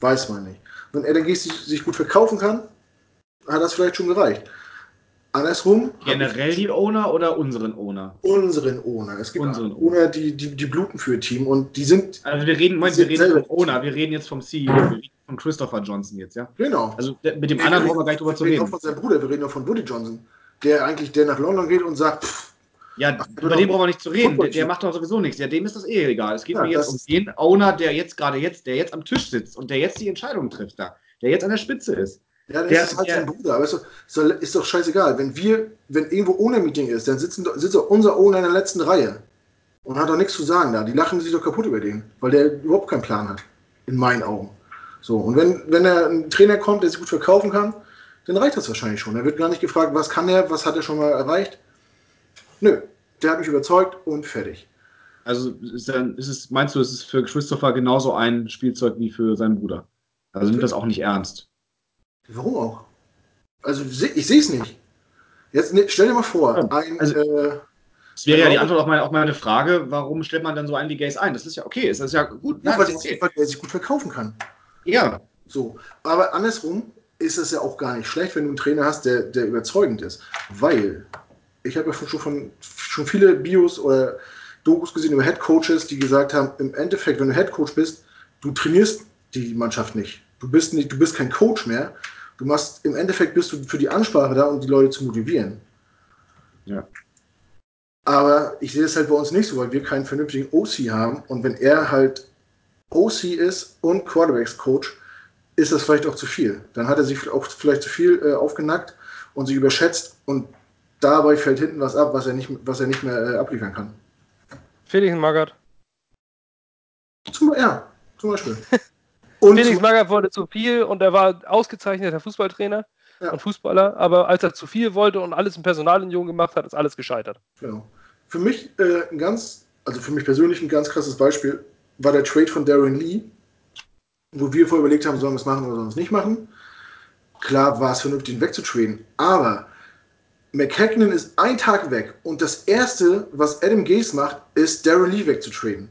Weiß man nicht. Wenn Adam Gaze sich gut verkaufen kann, hat das vielleicht schon gereicht. Andersrum. Generell die Owner oder unseren Owner? Unseren Owner. Es gibt unseren Owner, die, die, die bluten für Team und die sind. Also wir reden, Moment, wir reden vom Owner, wir reden jetzt vom CEO, wir reden von Christopher Johnson jetzt, ja? Genau. Also mit dem wir anderen brauchen wir gleich drüber zu reden. Wir reden auch von seinem Bruder, wir reden auch von Woody Johnson, der eigentlich der nach London geht und sagt, pff, ja, über den brauchen wir nicht zu reden. Der, der, macht doch sowieso nichts. Ja, dem ist das eh egal. Es geht ja, mir jetzt um den Owner, der jetzt gerade jetzt, der jetzt am Tisch sitzt und der jetzt die Entscheidung trifft da, der jetzt an der Spitze ist. Ja, dann der, ist halt der, sein Bruder, aber ist doch, ist doch scheißegal. Wenn wir, wenn irgendwo ohne Meeting ist, dann sitzen, sitzt doch unser Owner in der letzten Reihe und hat doch nichts zu sagen da. Die lachen sich doch kaputt über den, weil der überhaupt keinen Plan hat. In meinen Augen. So, und wenn, wenn er ein Trainer kommt, der sich gut verkaufen kann, dann reicht das wahrscheinlich schon. Er wird gar nicht gefragt, was kann er, was hat er schon mal erreicht. Nö, der hat mich überzeugt und fertig. Also ist, dann, ist es, meinst du, es ist für Christopher genauso ein Spielzeug wie für seinen Bruder? Also nimmt das auch nicht ernst. Warum auch? Also ich sehe es nicht. Jetzt ne, stell dir mal vor, ein, also, äh, das wäre ja die Antwort auf meine, auf meine Frage, warum stellt man dann so einen wie Gaze ein? Das ist ja okay, das ist ja gut. Ja, weil, okay. weil er sich gut verkaufen kann. Ja. So, aber andersrum ist es ja auch gar nicht schlecht, wenn du einen Trainer hast, der, der überzeugend ist. Weil ich habe ja schon, von, schon viele Bios oder Dokus gesehen über Head Coaches, die gesagt haben, im Endeffekt, wenn du Head Coach bist, du trainierst die Mannschaft nicht. Du bist nicht, du bist kein Coach mehr. Du machst, im Endeffekt bist du für die Ansprache da, um die Leute zu motivieren. Ja. Aber ich sehe es halt bei uns nicht so, weil wir keinen vernünftigen OC haben. Und wenn er halt OC ist und Quarterbacks Coach, ist das vielleicht auch zu viel. Dann hat er sich auch vielleicht zu viel äh, aufgenackt und sich überschätzt. Und dabei fällt hinten was ab, was er nicht, was er nicht mehr äh, abliefern kann. Felix Magath. Zum, ja, zum Beispiel. (laughs) Und Felix Magath wollte zu viel und er war ausgezeichneter Fußballtrainer ja. und Fußballer, aber als er zu viel wollte und alles im Personalunion gemacht hat, ist alles gescheitert. Genau. Für mich äh, ein ganz, also für mich persönlich ein ganz krasses Beispiel war der Trade von Darren Lee, wo wir vorher überlegt haben, sollen wir es machen oder sollen wir es nicht machen. Klar war es vernünftig, ihn wegzutraden, aber McHacknon ist ein Tag weg und das erste, was Adam Gase macht, ist Darren Lee wegzutraden.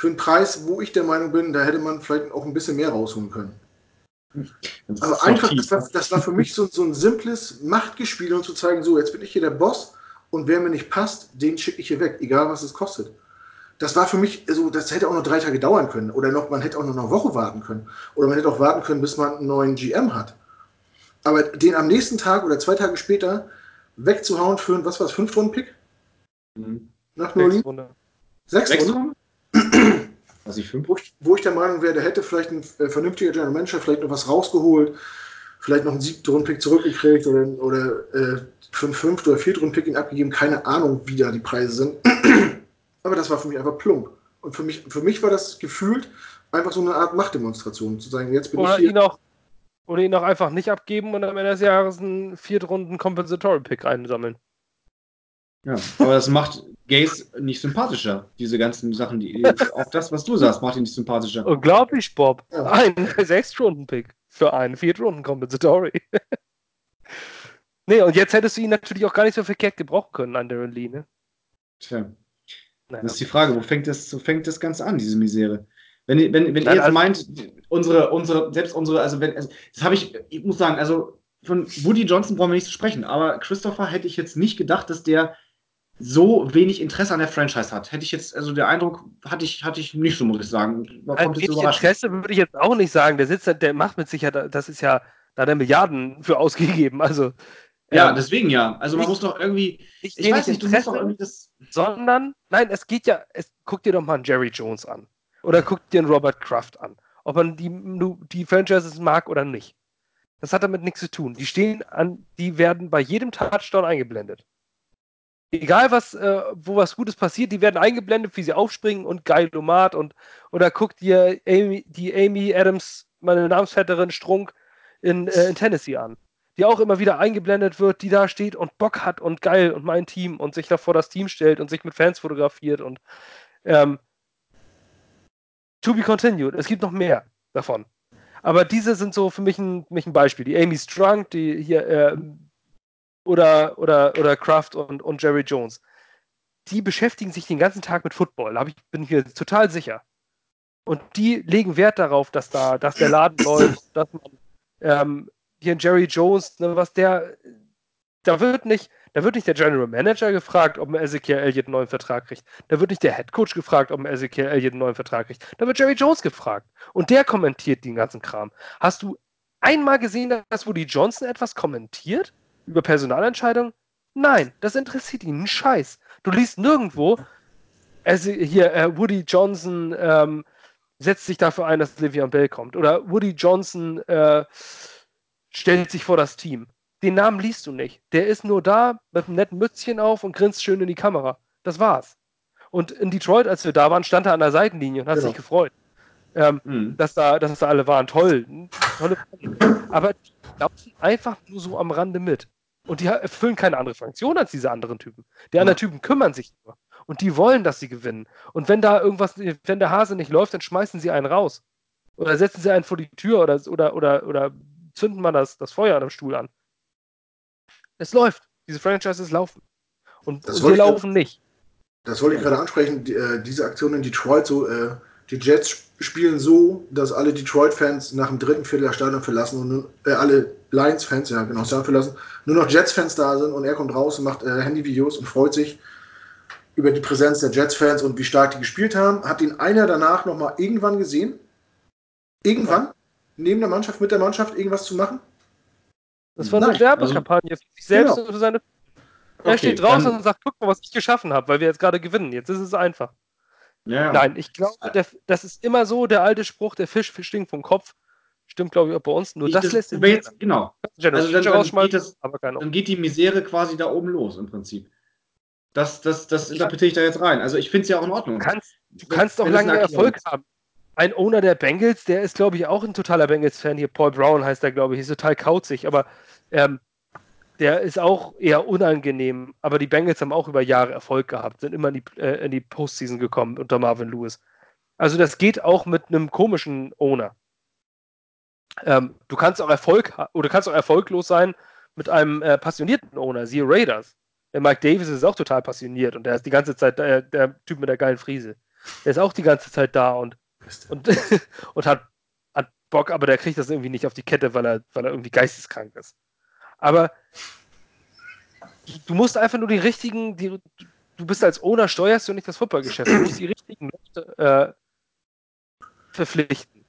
Für einen Preis, wo ich der Meinung bin, da hätte man vielleicht auch ein bisschen mehr rausholen können. Aber einfach, das war, das war, für mich so, so ein simples Machtgespiel und zu zeigen, so, jetzt bin ich hier der Boss und wer mir nicht passt, den schicke ich hier weg, egal was es kostet. Das war für mich, also, das hätte auch noch drei Tage dauern können. Oder noch, man hätte auch noch eine Woche warten können. Oder man hätte auch warten können, bis man einen neuen GM hat. Aber den am nächsten Tag oder zwei Tage später wegzuhauen für einen, was war es, Fünf-Runden-Pick? Mhm. Nach New Orleans? Sechs, Sechs Runden? Also ich wo, ich, wo ich der Meinung wäre, der hätte vielleicht ein äh, vernünftiger General Manager vielleicht noch was rausgeholt, vielleicht noch einen siebten Rundpick zurückgekriegt oder, oder äh, für einen fünften oder vierten Rundpick ihn abgegeben. Keine Ahnung, wie da die Preise sind. (clears throat) Aber das war für mich einfach plump. Und für mich, für mich war das gefühlt einfach so eine Art Machtdemonstration, zu sagen, jetzt bin oder ich hier. Ihn auch, oder ihn auch einfach nicht abgeben und am Ende des Jahres einen Viertrunden Compensatory Pick einsammeln. Ja, aber das macht, Gaze nicht sympathischer. Diese ganzen Sachen, die auch das, was du sagst, macht ihn nicht sympathischer. Unglaublich, Bob. Ein (laughs) Sechs-Stunden-Pick für einen Vier-Stunden-Kompensatory. (laughs) nee, und jetzt hättest du ihn natürlich auch gar nicht so verkehrt gebrauchen können an Darren Lee, ne? Tja. Naja. Das ist die Frage, wo fängt das, wo fängt das Ganze an, diese Misere? Wenn, wenn, wenn ihr jetzt also, meint, unsere, unsere, selbst unsere, also wenn, also, das habe ich, ich muss sagen, also von Woody Johnson brauchen wir nicht zu sprechen, aber Christopher hätte ich jetzt nicht gedacht, dass der so wenig Interesse an der Franchise hat. Hätte ich jetzt, also der Eindruck hatte ich, hatte ich nicht so, muss ich sagen. War also Interesse würde ich jetzt auch nicht sagen. Der sitzt, der macht mit Sicherheit, das ist ja, da hat er Milliarden für ausgegeben. Also ja, ähm, deswegen ja. Also man ich, muss doch irgendwie. Ich, ich weiß nicht, du musst doch irgendwie das. Sondern, nein, es geht ja, es, guck dir doch mal einen Jerry Jones an. Oder guck dir einen Robert Kraft an. Ob man die, die Franchises mag oder nicht. Das hat damit nichts zu tun. Die stehen an, die werden bei jedem Touchdown eingeblendet. Egal was, äh, wo was Gutes passiert, die werden eingeblendet, wie sie aufspringen und geil Lomat und oder guckt dir Amy, die Amy Adams, meine Namensvetterin Strunk in, äh, in Tennessee an die auch immer wieder eingeblendet wird, die da steht und Bock hat und geil und mein Team und sich da vor das Team stellt und sich mit Fans fotografiert und ähm, to be continued. Es gibt noch mehr davon. Aber diese sind so für mich ein, mich ein Beispiel. Die Amy Strunk, die hier äh, oder, oder, oder Kraft und, und Jerry Jones. Die beschäftigen sich den ganzen Tag mit Football. Da ich, bin ich mir total sicher. Und die legen Wert darauf, dass da, dass der Laden (coughs) läuft, dass man ähm, hier Jerry Jones, ne, was der, da wird nicht, da wird nicht der General Manager gefragt, ob ein Ezekiel Elliott einen neuen Vertrag kriegt. Da wird nicht der Head Coach gefragt, ob ein Ezekiel Elliott einen neuen Vertrag kriegt. Da wird Jerry Jones gefragt. Und der kommentiert den ganzen Kram. Hast du einmal gesehen, dass Woody Johnson etwas kommentiert über Personalentscheidungen? Nein, das interessiert ihn einen Scheiß. Du liest nirgendwo, also hier, äh, Woody Johnson ähm, setzt sich dafür ein, dass Livian Bell kommt. Oder Woody Johnson äh, stellt sich vor das Team. Den Namen liest du nicht. Der ist nur da mit einem netten Mützchen auf und grinst schön in die Kamera. Das war's. Und in Detroit, als wir da waren, stand er an der Seitenlinie und hat genau. sich gefreut, ähm, mhm. dass, da, dass da alle waren. Toll. Tolle Aber die laufen einfach nur so am Rande mit. Und die erfüllen keine andere Funktion als diese anderen Typen. Die anderen Typen kümmern sich nur. Und die wollen, dass sie gewinnen. Und wenn da irgendwas, wenn der Hase nicht läuft, dann schmeißen sie einen raus. Oder setzen sie einen vor die Tür oder, oder, oder, oder zünden wir das, das Feuer an dem Stuhl an. Es läuft. Diese Franchises laufen. Und, und wir laufen nicht. Das wollte ich gerade ansprechen. Die, äh, diese Aktion in Detroit, so, äh, die Jets spielen so, dass alle Detroit-Fans nach dem dritten Viertel das Stadion verlassen und nur, äh, alle Lions-Fans, ja genau, Stadion verlassen, nur noch Jets-Fans da sind und er kommt raus und macht äh, Handyvideos und freut sich über die Präsenz der Jets-Fans und wie stark die gespielt haben. Hat ihn einer danach nochmal irgendwann gesehen? Irgendwann? neben der Mannschaft, mit der Mannschaft irgendwas zu machen? Das war eine Werbekampagne für sich selbst genau. und für seine. Er okay, steht draußen dann, und sagt: guck mal, was ich geschaffen habe, weil wir jetzt gerade gewinnen. Jetzt ist es einfach. Ja. Nein, ich glaube, der, das ist immer so der alte Spruch: der Fisch stinkt vom Kopf. Stimmt, glaube ich, auch bei uns. Nur ich, das, das lässt sich. Jetzt, genau. Also dann, dann, geht das, dann geht die Misere quasi da oben los im Prinzip. Das, das, das interpretiere ich da jetzt rein. Also ich finde es ja auch in Ordnung. Du kannst, du kannst doch lange Erfolg haben ein Owner der Bengals, der ist, glaube ich, auch ein totaler Bengals-Fan. Hier, Paul Brown heißt er, glaube ich, ist total kauzig, aber ähm, der ist auch eher unangenehm. Aber die Bengals haben auch über Jahre Erfolg gehabt, sind immer in die, äh, in die Postseason gekommen unter Marvin Lewis. Also das geht auch mit einem komischen Owner. Ähm, du kannst auch Erfolg oder kannst auch erfolglos sein mit einem äh, passionierten Owner, siehe Raiders. Der Mike Davis ist auch total passioniert und der ist die ganze Zeit äh, der Typ mit der geilen Friese. Der ist auch die ganze Zeit da und und, (laughs) und hat, hat Bock, aber der kriegt das irgendwie nicht auf die Kette, weil er, weil er irgendwie geisteskrank ist. Aber du musst einfach nur die richtigen, die, du bist als Owner, steuerst du nicht das Footballgeschäft. Du musst die richtigen Leute äh, verpflichten.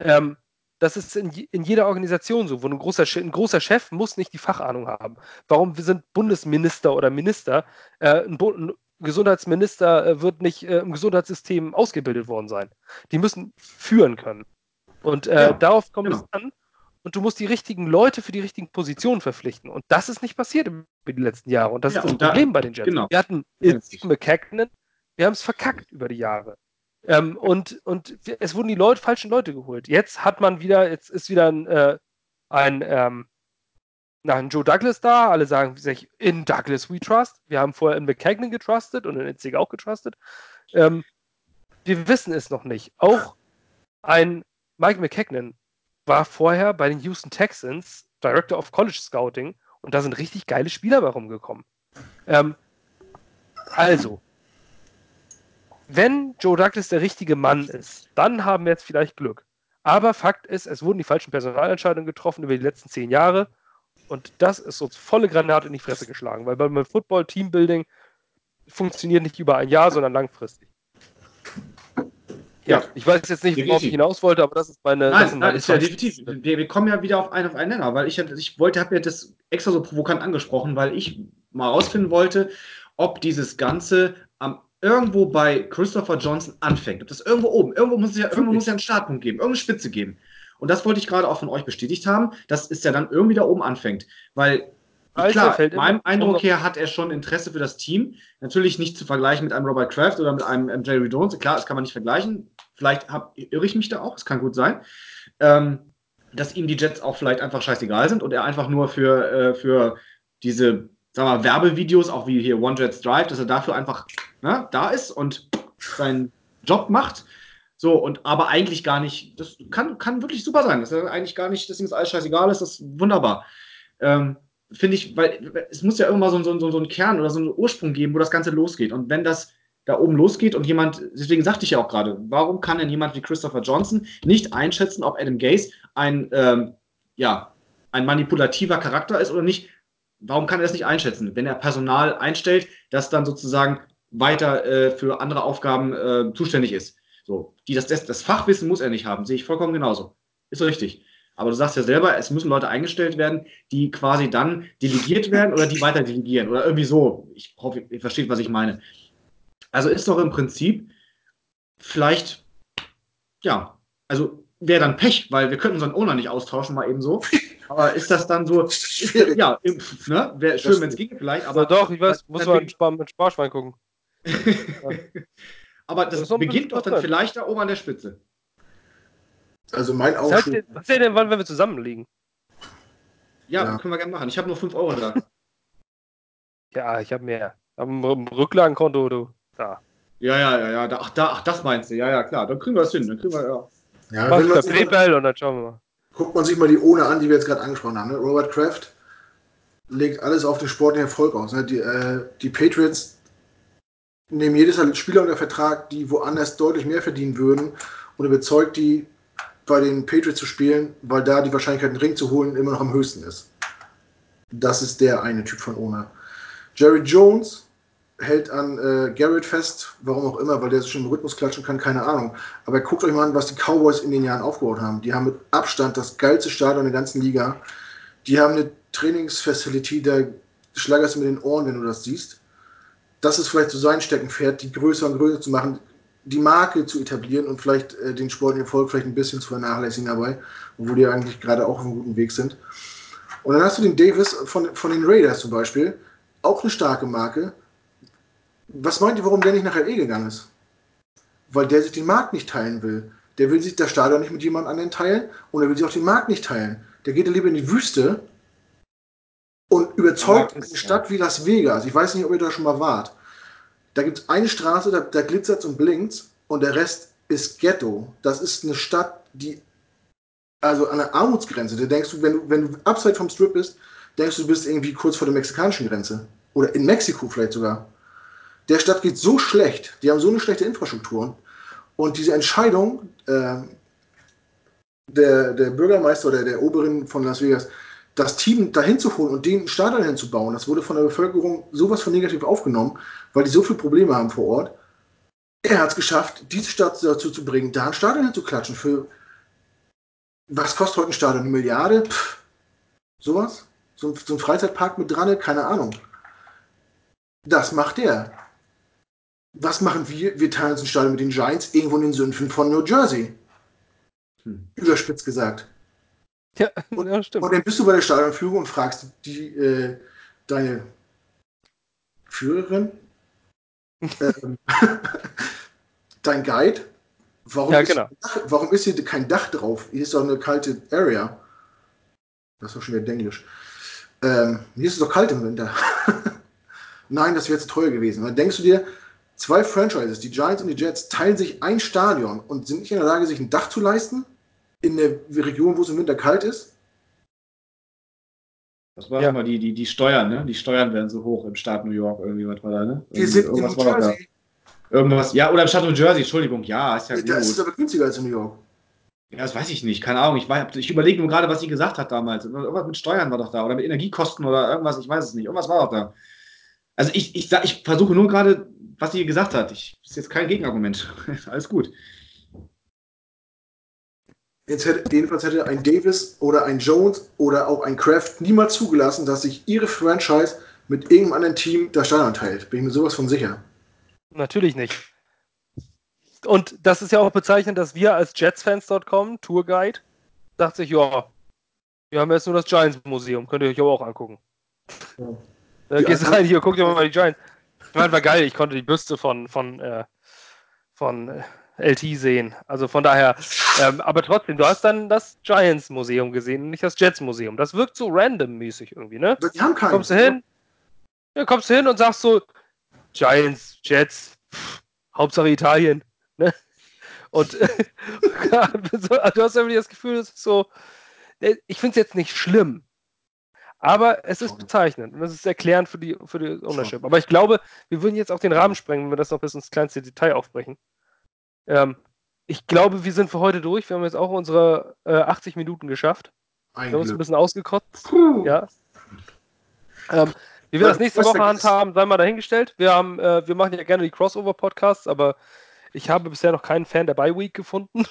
Ähm, das ist in, in, jeder Organisation so, wo ein großer, ein großer, Chef muss nicht die Fachahnung haben. Warum sind Bundesminister oder Minister äh, ein, ein, Gesundheitsminister äh, wird nicht äh, im Gesundheitssystem ausgebildet worden sein. Die müssen führen können. Und äh, ja, darauf kommt genau. es an. Und du musst die richtigen Leute für die richtigen Positionen verpflichten. Und das ist nicht passiert über die letzten Jahre. Und das ja, ist das Problem da, bei den Jets. Genau. Wir hatten McKagan, wir haben es verkackt über die Jahre. Ähm, und, und es wurden die Leute, falschen Leute geholt. Jetzt hat man wieder, jetzt ist wieder ein, äh, ein, ähm, na, ein Joe Douglas da, alle sagen sich, in Douglas we trust. Wir haben vorher in McKagan getrustet und in Itzig auch getrustet. Ähm, wir wissen es noch nicht. Auch ein Mike McKagan war vorher bei den Houston Texans Director of College Scouting und da sind richtig geile Spieler bei rumgekommen. Ähm, also, wenn Joe Douglas der richtige Mann ist, dann haben wir jetzt vielleicht Glück. Aber Fakt ist, es wurden die falschen Personalentscheidungen getroffen über die letzten zehn Jahre. Und das ist uns volle Granate in die Fresse geschlagen, weil beim Football Teambuilding funktioniert nicht über ein Jahr, sondern langfristig. Ja, ich weiß jetzt nicht, worauf ich hinaus wollte, aber das ist meine. Nein, das nein ist ja definitiv. Wir, wir kommen ja wieder auf einen auf einen Nenner, weil ich, ich wollte, habe ja das extra so provokant angesprochen, weil ich mal rausfinden wollte, ob dieses Ganze am irgendwo bei Christopher Johnson anfängt. Ob das irgendwo oben, irgendwo muss es ja, irgendwo muss es ja einen Startpunkt geben, irgendeine Spitze geben. Und das wollte ich gerade auch von euch bestätigt haben, dass es ja dann irgendwie da oben anfängt. Weil, Also klar, meinem Eindruck her hat er schon Interesse für das Team. Natürlich nicht zu vergleichen mit einem Robert Kraft oder mit einem Jerry Jones. Klar, das kann man nicht vergleichen. Vielleicht hab, irre ich mich da auch, das kann gut sein. Ähm, dass ihm die Jets auch vielleicht einfach scheißegal sind und er einfach nur für, äh, für diese, sagen wir mal, Werbevideos, auch wie hier One Jets Drive, dass er dafür einfach ne, da ist und seinen Job macht. So, und aber eigentlich gar nicht, das kann, kann wirklich super sein, dass er eigentlich gar nicht, dass ihm das alles scheißegal ist, das ist wunderbar. Ähm, Finde ich, weil es muss ja irgendwann so, so, so, so einen Kern oder so einen Ursprung geben, wo das Ganze losgeht. Und wenn das da oben losgeht und jemand, deswegen sagte ich ja auch gerade, warum kann denn jemand wie Christopher Johnson nicht einschätzen, ob Adam Gase ein, ähm, ja, ein manipulativer Charakter ist oder nicht? Warum kann er das nicht einschätzen, wenn er Personal einstellt, das dann sozusagen weiter äh, für andere Aufgaben äh, zuständig ist? So, die, das, das, das Fachwissen muss er nicht haben, sehe ich vollkommen genauso. Ist richtig. Aber du sagst ja selber, es müssen Leute eingestellt werden, die quasi dann delegiert werden oder die weiter delegieren oder irgendwie so. Ich hoffe, ihr versteht, was ich meine. Also ist doch im Prinzip vielleicht, ja, also wäre dann Pech, weil wir könnten unseren Owner nicht austauschen, mal eben so. Aber ist das dann so, ist, (laughs) ja, ne? wäre schön, wenn es ginge vielleicht, Aber aber doch, ich weiß, muss man mit, Spar Sparschwein gucken. (laughs) aber Das das, beginnt doch dann vielleicht da oben an der Spitze. Also mein haltet Aufschub. was ihr denn, wann, wenn wir zusammen liegen? Ja, Ja. können wir gerne machen. Ich habe nur 5 Euro da. (laughs) Ja, ich habe mehr. Am, Rücklagenkonto, du. Da. Ja, ja, ja, ja. Da, ach, da, ach, das meinst du. Ja, ja, klar. Dann kriegen wir das hin. Dann kriegen wir, ja. Ja, Mach mal, PayPal und dann schauen wir mal. guckt man sich mal die Ohne an, die wir jetzt gerade angesprochen haben. Ne? Robert Kraft legt alles auf den sportlichen Erfolg aus. Ne? Die, äh, die Patriots nehmen jedes Jahr Spieler unter Vertrag, die woanders deutlich mehr verdienen würden und überzeugt die, bei den Patriots zu spielen, weil da die Wahrscheinlichkeit, einen Ring zu holen, immer noch am höchsten ist. Das ist der eine Typ von Owner. Jerry Jones hält an äh, Garrett fest, warum auch immer, weil der so schön im Rhythmus klatschen kann, keine Ahnung. Aber guckt euch mal an, was die Cowboys in den Jahren aufgebaut haben. Die haben mit Abstand das geilste Stadion der ganzen Liga. Die haben eine Trainingsfacility, da schlagerst du mit den Ohren, wenn du das siehst. Das ist vielleicht so sein Steckenpferd, die größer und größer zu machen, die Marke zu etablieren und vielleicht äh, den sportlichen Erfolg vielleicht ein bisschen zu vernachlässigen dabei, obwohl die eigentlich gerade auch auf einem guten Weg sind. Und dann hast du den Davis von, von den Raiders zum Beispiel, auch eine starke Marke. Was meint ihr, warum der nicht nach LE gegangen ist? Weil der sich den Markt nicht teilen will. Der will sich das Stadion nicht mit jemand anderen teilen und er will sich auch den Markt nicht teilen. Der geht dann lieber in die Wüste und überzeugt eine Stadt wie Las Vegas. Ich weiß nicht, ob ihr da schon mal wart. Da gibt es eine Straße, da, da glitzert und blinkt und der Rest ist Ghetto. Das ist eine Stadt, die also an der Armutsgrenze. Da denkst du, wenn du, wenn du abseits vom Strip bist, denkst du, du bist irgendwie kurz vor der mexikanischen Grenze. Oder in Mexiko vielleicht sogar. Der Stadt geht so schlecht, die haben so eine schlechte Infrastruktur. Und diese Entscheidung ähm, der, der Bürgermeister oder der Oberin von Las Vegas, das Team dahin zu holen und den Stadion hinzubauen, das wurde von der Bevölkerung sowas von negativ aufgenommen, weil die so viele Probleme haben vor Ort. Er hat es geschafft, diese Stadt dazu zu bringen, da ein Stadion hinzuklatschen. Für was kostet heute ein Stadion? Eine Milliarde? Pff, sowas? So, ein- so ein Freizeitpark mit dran? Keine Ahnung. Das macht der. Was machen wir? Wir teilen uns ein Stadion mit den Giants irgendwo in den Sümpfen von New Jersey. Hm. Überspitzt gesagt. Ja, Und- ja stimmt. Und dann bist du bei der Stadionführung und fragst die, äh, deine Führerin, (laughs) ähm, (laughs) dein Guide, warum, Ja, ist, genau. warum ist hier kein Dach drauf? Hier ist doch eine kalte Area. Das ist doch schon wieder Englisch. ähm, mir ist es doch kalt im Winter. (laughs) Nein, das wäre jetzt teuer gewesen. Und dann denkst du dir, zwei Franchises, die Giants und die Jets, teilen sich ein Stadion und sind nicht in der Lage, sich ein Dach zu leisten in der Region, wo es im Winter kalt ist. Das war Ja. immer die, die, die Steuern, ne? Die Steuern werden so hoch im Staat New York, irgendwie, was war da, ne? Die sind in New Irgendwas war doch da. Jersey. Irgendwas, ja, oder im Staat New Jersey, Entschuldigung, ja, ist ja Da ist es gut. aber günstiger als in New York. Ja, das weiß ich nicht, keine Ahnung. Ich, weiß- ich überlege nur gerade, was sie gesagt hat damals. Irgendwas mit Steuern war doch da, oder mit Energiekosten oder irgendwas, ich weiß es nicht. Irgendwas war doch da. Also ich, ich, ich versuche nur gerade, was sie gesagt hat. Ich, das ist jetzt kein Gegenargument. (laughs) Alles gut. Jetzt hätte, jedenfalls hätte ein Davis oder ein Jones oder auch ein Kraft niemals zugelassen, dass sich ihre Franchise mit irgendeinem anderen Team das Stadion teilt. Bin ich mir sowas von sicher. Natürlich nicht. Und das ist ja auch bezeichnend, dass wir als Jetsfans.com, Tourguide, dachte sich, ja, wir haben jetzt nur das Giants Museum, könnt ihr euch aber auch angucken. Ja. Da Die gehst du rein, hier, guck dir mal die Giants. Ich meine, war geil, ich konnte die Büste von, von, äh, von äh, LT sehen. Also von daher, ähm, aber trotzdem, du hast dann das Giants Museum gesehen und nicht das Jets Museum. Das wirkt so random-mäßig irgendwie, ne? Die haben keinen. Kommst du hin? Ja, kommst du hin und sagst so, Giants, Jets, pff, Hauptsache Italien. Ne? Und (laughs) so, du hast irgendwie das Gefühl, es ist so, äh, ich finde es jetzt nicht schlimm, aber es ist bezeichnend und es ist erklärend für die, für die Ownership. Aber ich glaube, wir würden jetzt auch den Rahmen sprengen, wenn wir das noch bis ins kleinste Detail aufbrechen. Ähm, ich glaube, wir sind für heute durch. Wir haben jetzt auch unsere äh, 80 Minuten geschafft. Ein Wir haben uns ein bisschen ausgekotzt. Puh. Ja. Ähm, wie wir das nächste Woche handhaben, sei mal dahingestellt. Wir, haben, äh, wir machen ja gerne die Crossover-Podcasts, aber ich habe bisher noch keinen Fan der Bye-Week gefunden.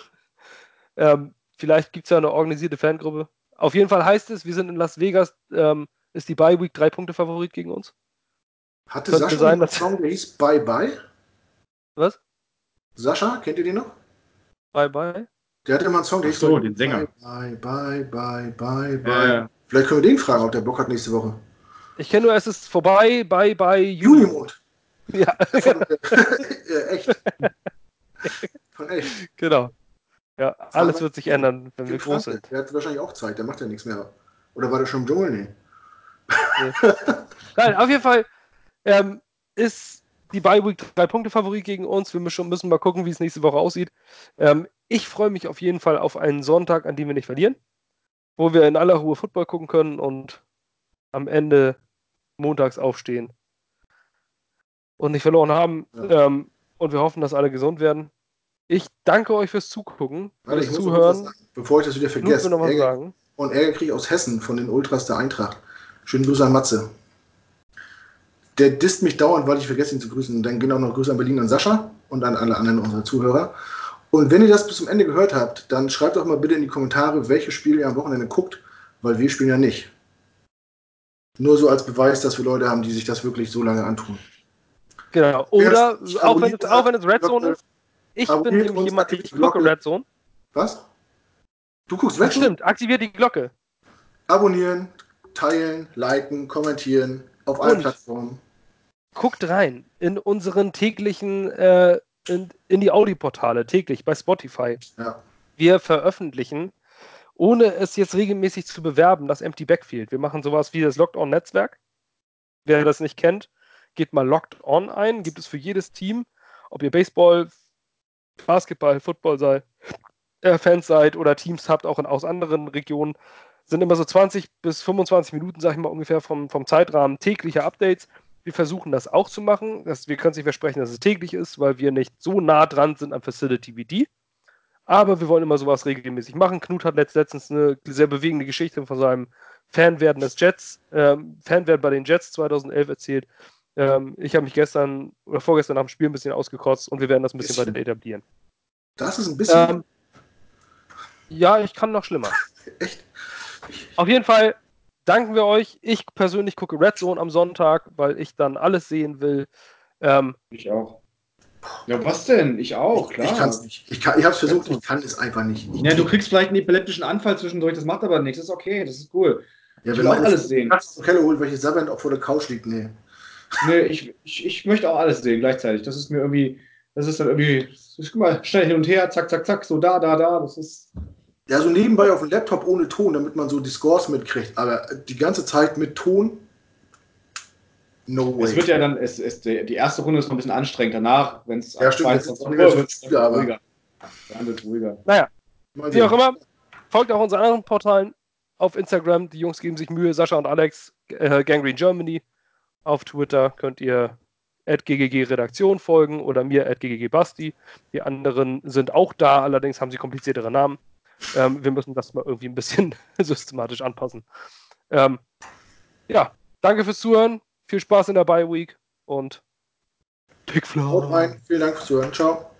(laughs) ähm, vielleicht gibt es ja eine organisierte Fangruppe. Auf jeden Fall heißt es, wir sind in Las Vegas, ähm, ist die Bye-Week drei Punkte Favorit gegen uns. Hatte Könnte Sascha sein, einen Song, der hieß Bye Bye? Was? Sascha, kennt ihr den noch? Bye-bye. Der hatte immer einen Song, der Ach so, ich, den Sänger. Bye, bye, bye, bye, bye. ja. Vielleicht können wir den fragen, ob der Bock hat nächste Woche. Ich kenne nur, es ist vorbei, bye, bye, Juni. Junimond. (laughs) Ja, (laughs) Von, äh, echt. Von echt. genau. Ja, alles wird sich ändern, wenn wir groß sind. Der hat wahrscheinlich auch Zeit, der macht ja nichts mehr. Oder war der schon im Dschungel? Nee. Nein, auf jeden Fall ähm, ist die Bye-Week drei Punkte Favorit gegen uns. Wir müssen, müssen mal gucken, wie es nächste Woche aussieht. Ähm, ich freue mich auf jeden Fall auf einen Sonntag, an dem wir nicht verlieren, wo wir in aller Ruhe Football gucken können und am Ende montags aufstehen und nicht verloren haben. Ja. Ähm, und wir hoffen, dass alle gesund werden. Ich danke euch fürs Zugucken, Warte, fürs Zuhören. sagen, bevor ich das wieder vergesse. Ärger, sagen. und Ärger kriege ich aus Hessen von den Ultras der Eintracht. Schönen Grüße an Matze. Der disst mich dauernd, weil ich vergesse ihn zu grüßen. Und dann gehen auch noch Grüße an Berlin an Sascha und an alle anderen unserer Zuhörer. Und wenn ihr das bis zum Ende gehört habt, dann schreibt doch mal bitte in die Kommentare, welches Spiel ihr am Wochenende guckt, weil wir spielen ja nicht. Nur so als Beweis, dass wir Leute haben, die sich das wirklich so lange antun. Genau. Oder auch wenn, es, auch wenn es Red Zone ist. Ich bin nämlich jemand, ich die gucke Glocke. Red Zone. Was? Du guckst Das weg? stimmt, aktiviert die Glocke. Abonnieren, teilen, liken, kommentieren auf allen Plattformen. Guckt rein in unseren täglichen, äh, in, in die Audioportale, täglich bei Spotify. Ja. Wir veröffentlichen, ohne es jetzt regelmäßig zu bewerben, das Empty Backfield. Wir machen sowas wie das Locked On Netzwerk. Wer das nicht kennt, geht mal Locked On ein. Gibt es für jedes Team, ob ihr Baseball, Basketball, Football seid, äh, Fans seid oder Teams habt, auch in, aus anderen Regionen, sind immer so 20 bis 25 Minuten, sag ich mal, ungefähr vom, vom Zeitrahmen tägliche Updates. Wir versuchen das auch zu machen. Das, wir können es nicht versprechen, dass es täglich ist, weil wir nicht so nah dran sind am Facility wie die. Aber wir wollen immer sowas regelmäßig machen. Knut hat letzt, letztens eine sehr bewegende Geschichte von seinem Fanwerden des Jets, ähm, Fanwerden bei den Jets 2011 erzählt. Ähm, ich habe mich gestern oder vorgestern nach dem Spiel ein bisschen ausgekotzt und wir werden das ein bisschen Bisschen. weiter etablieren. Das ist ein bisschen. Ähm, ja, ich kann noch schlimmer. (laughs) echt. Auf jeden Fall danken wir euch. Ich persönlich gucke Red Zone am Sonntag, weil ich dann alles sehen will. Ähm, Ich auch. Ja, was denn? Ich auch, klar. Ich kann es nicht. Ich, kann, ich habe es versucht, ich kann es einfach nicht. Ich, Ja, du kriegst vielleicht einen epileptischen Anfall zwischendurch, das macht aber nichts, das ist okay, das ist cool. ja, ich will auch alles sehen. Nachts Keller holt, welches Sabbat auch vor der Couch liegt. Nee. Nee, ich, ich, ich möchte auch alles sehen gleichzeitig. Das ist mir irgendwie, das ist dann irgendwie, ich guck mal, schnell hin und her, zack, zack, zack, so da, da, da, das ist, Ja, so nebenbei auf dem Laptop ohne Ton, damit man so die Scores mitkriegt. Aber die ganze Zeit mit Ton. No way. Es wird ja dann, es, es, die erste Runde ist noch ein bisschen anstrengend. Danach, wenn es ja, stimmt, 22 Uhr wird, es ruhiger. Dann wird ruhiger. Naja, wie auch immer, folgt auch unseren anderen Portalen auf Instagram. Die Jungs geben sich Mühe. Sascha und Alex, äh, Gangrene Germany. Auf Twitter könnt ihr ggg Redaktion folgen oder mir ggg Basti. Die anderen sind auch da, allerdings haben sie kompliziertere Namen. Ähm, wir müssen das mal irgendwie ein bisschen (laughs) systematisch anpassen. Ähm, ja, danke fürs Zuhören. Viel Spaß in der Bye Week und Big Flow. Vielen Dank fürs Zuhören. Ciao.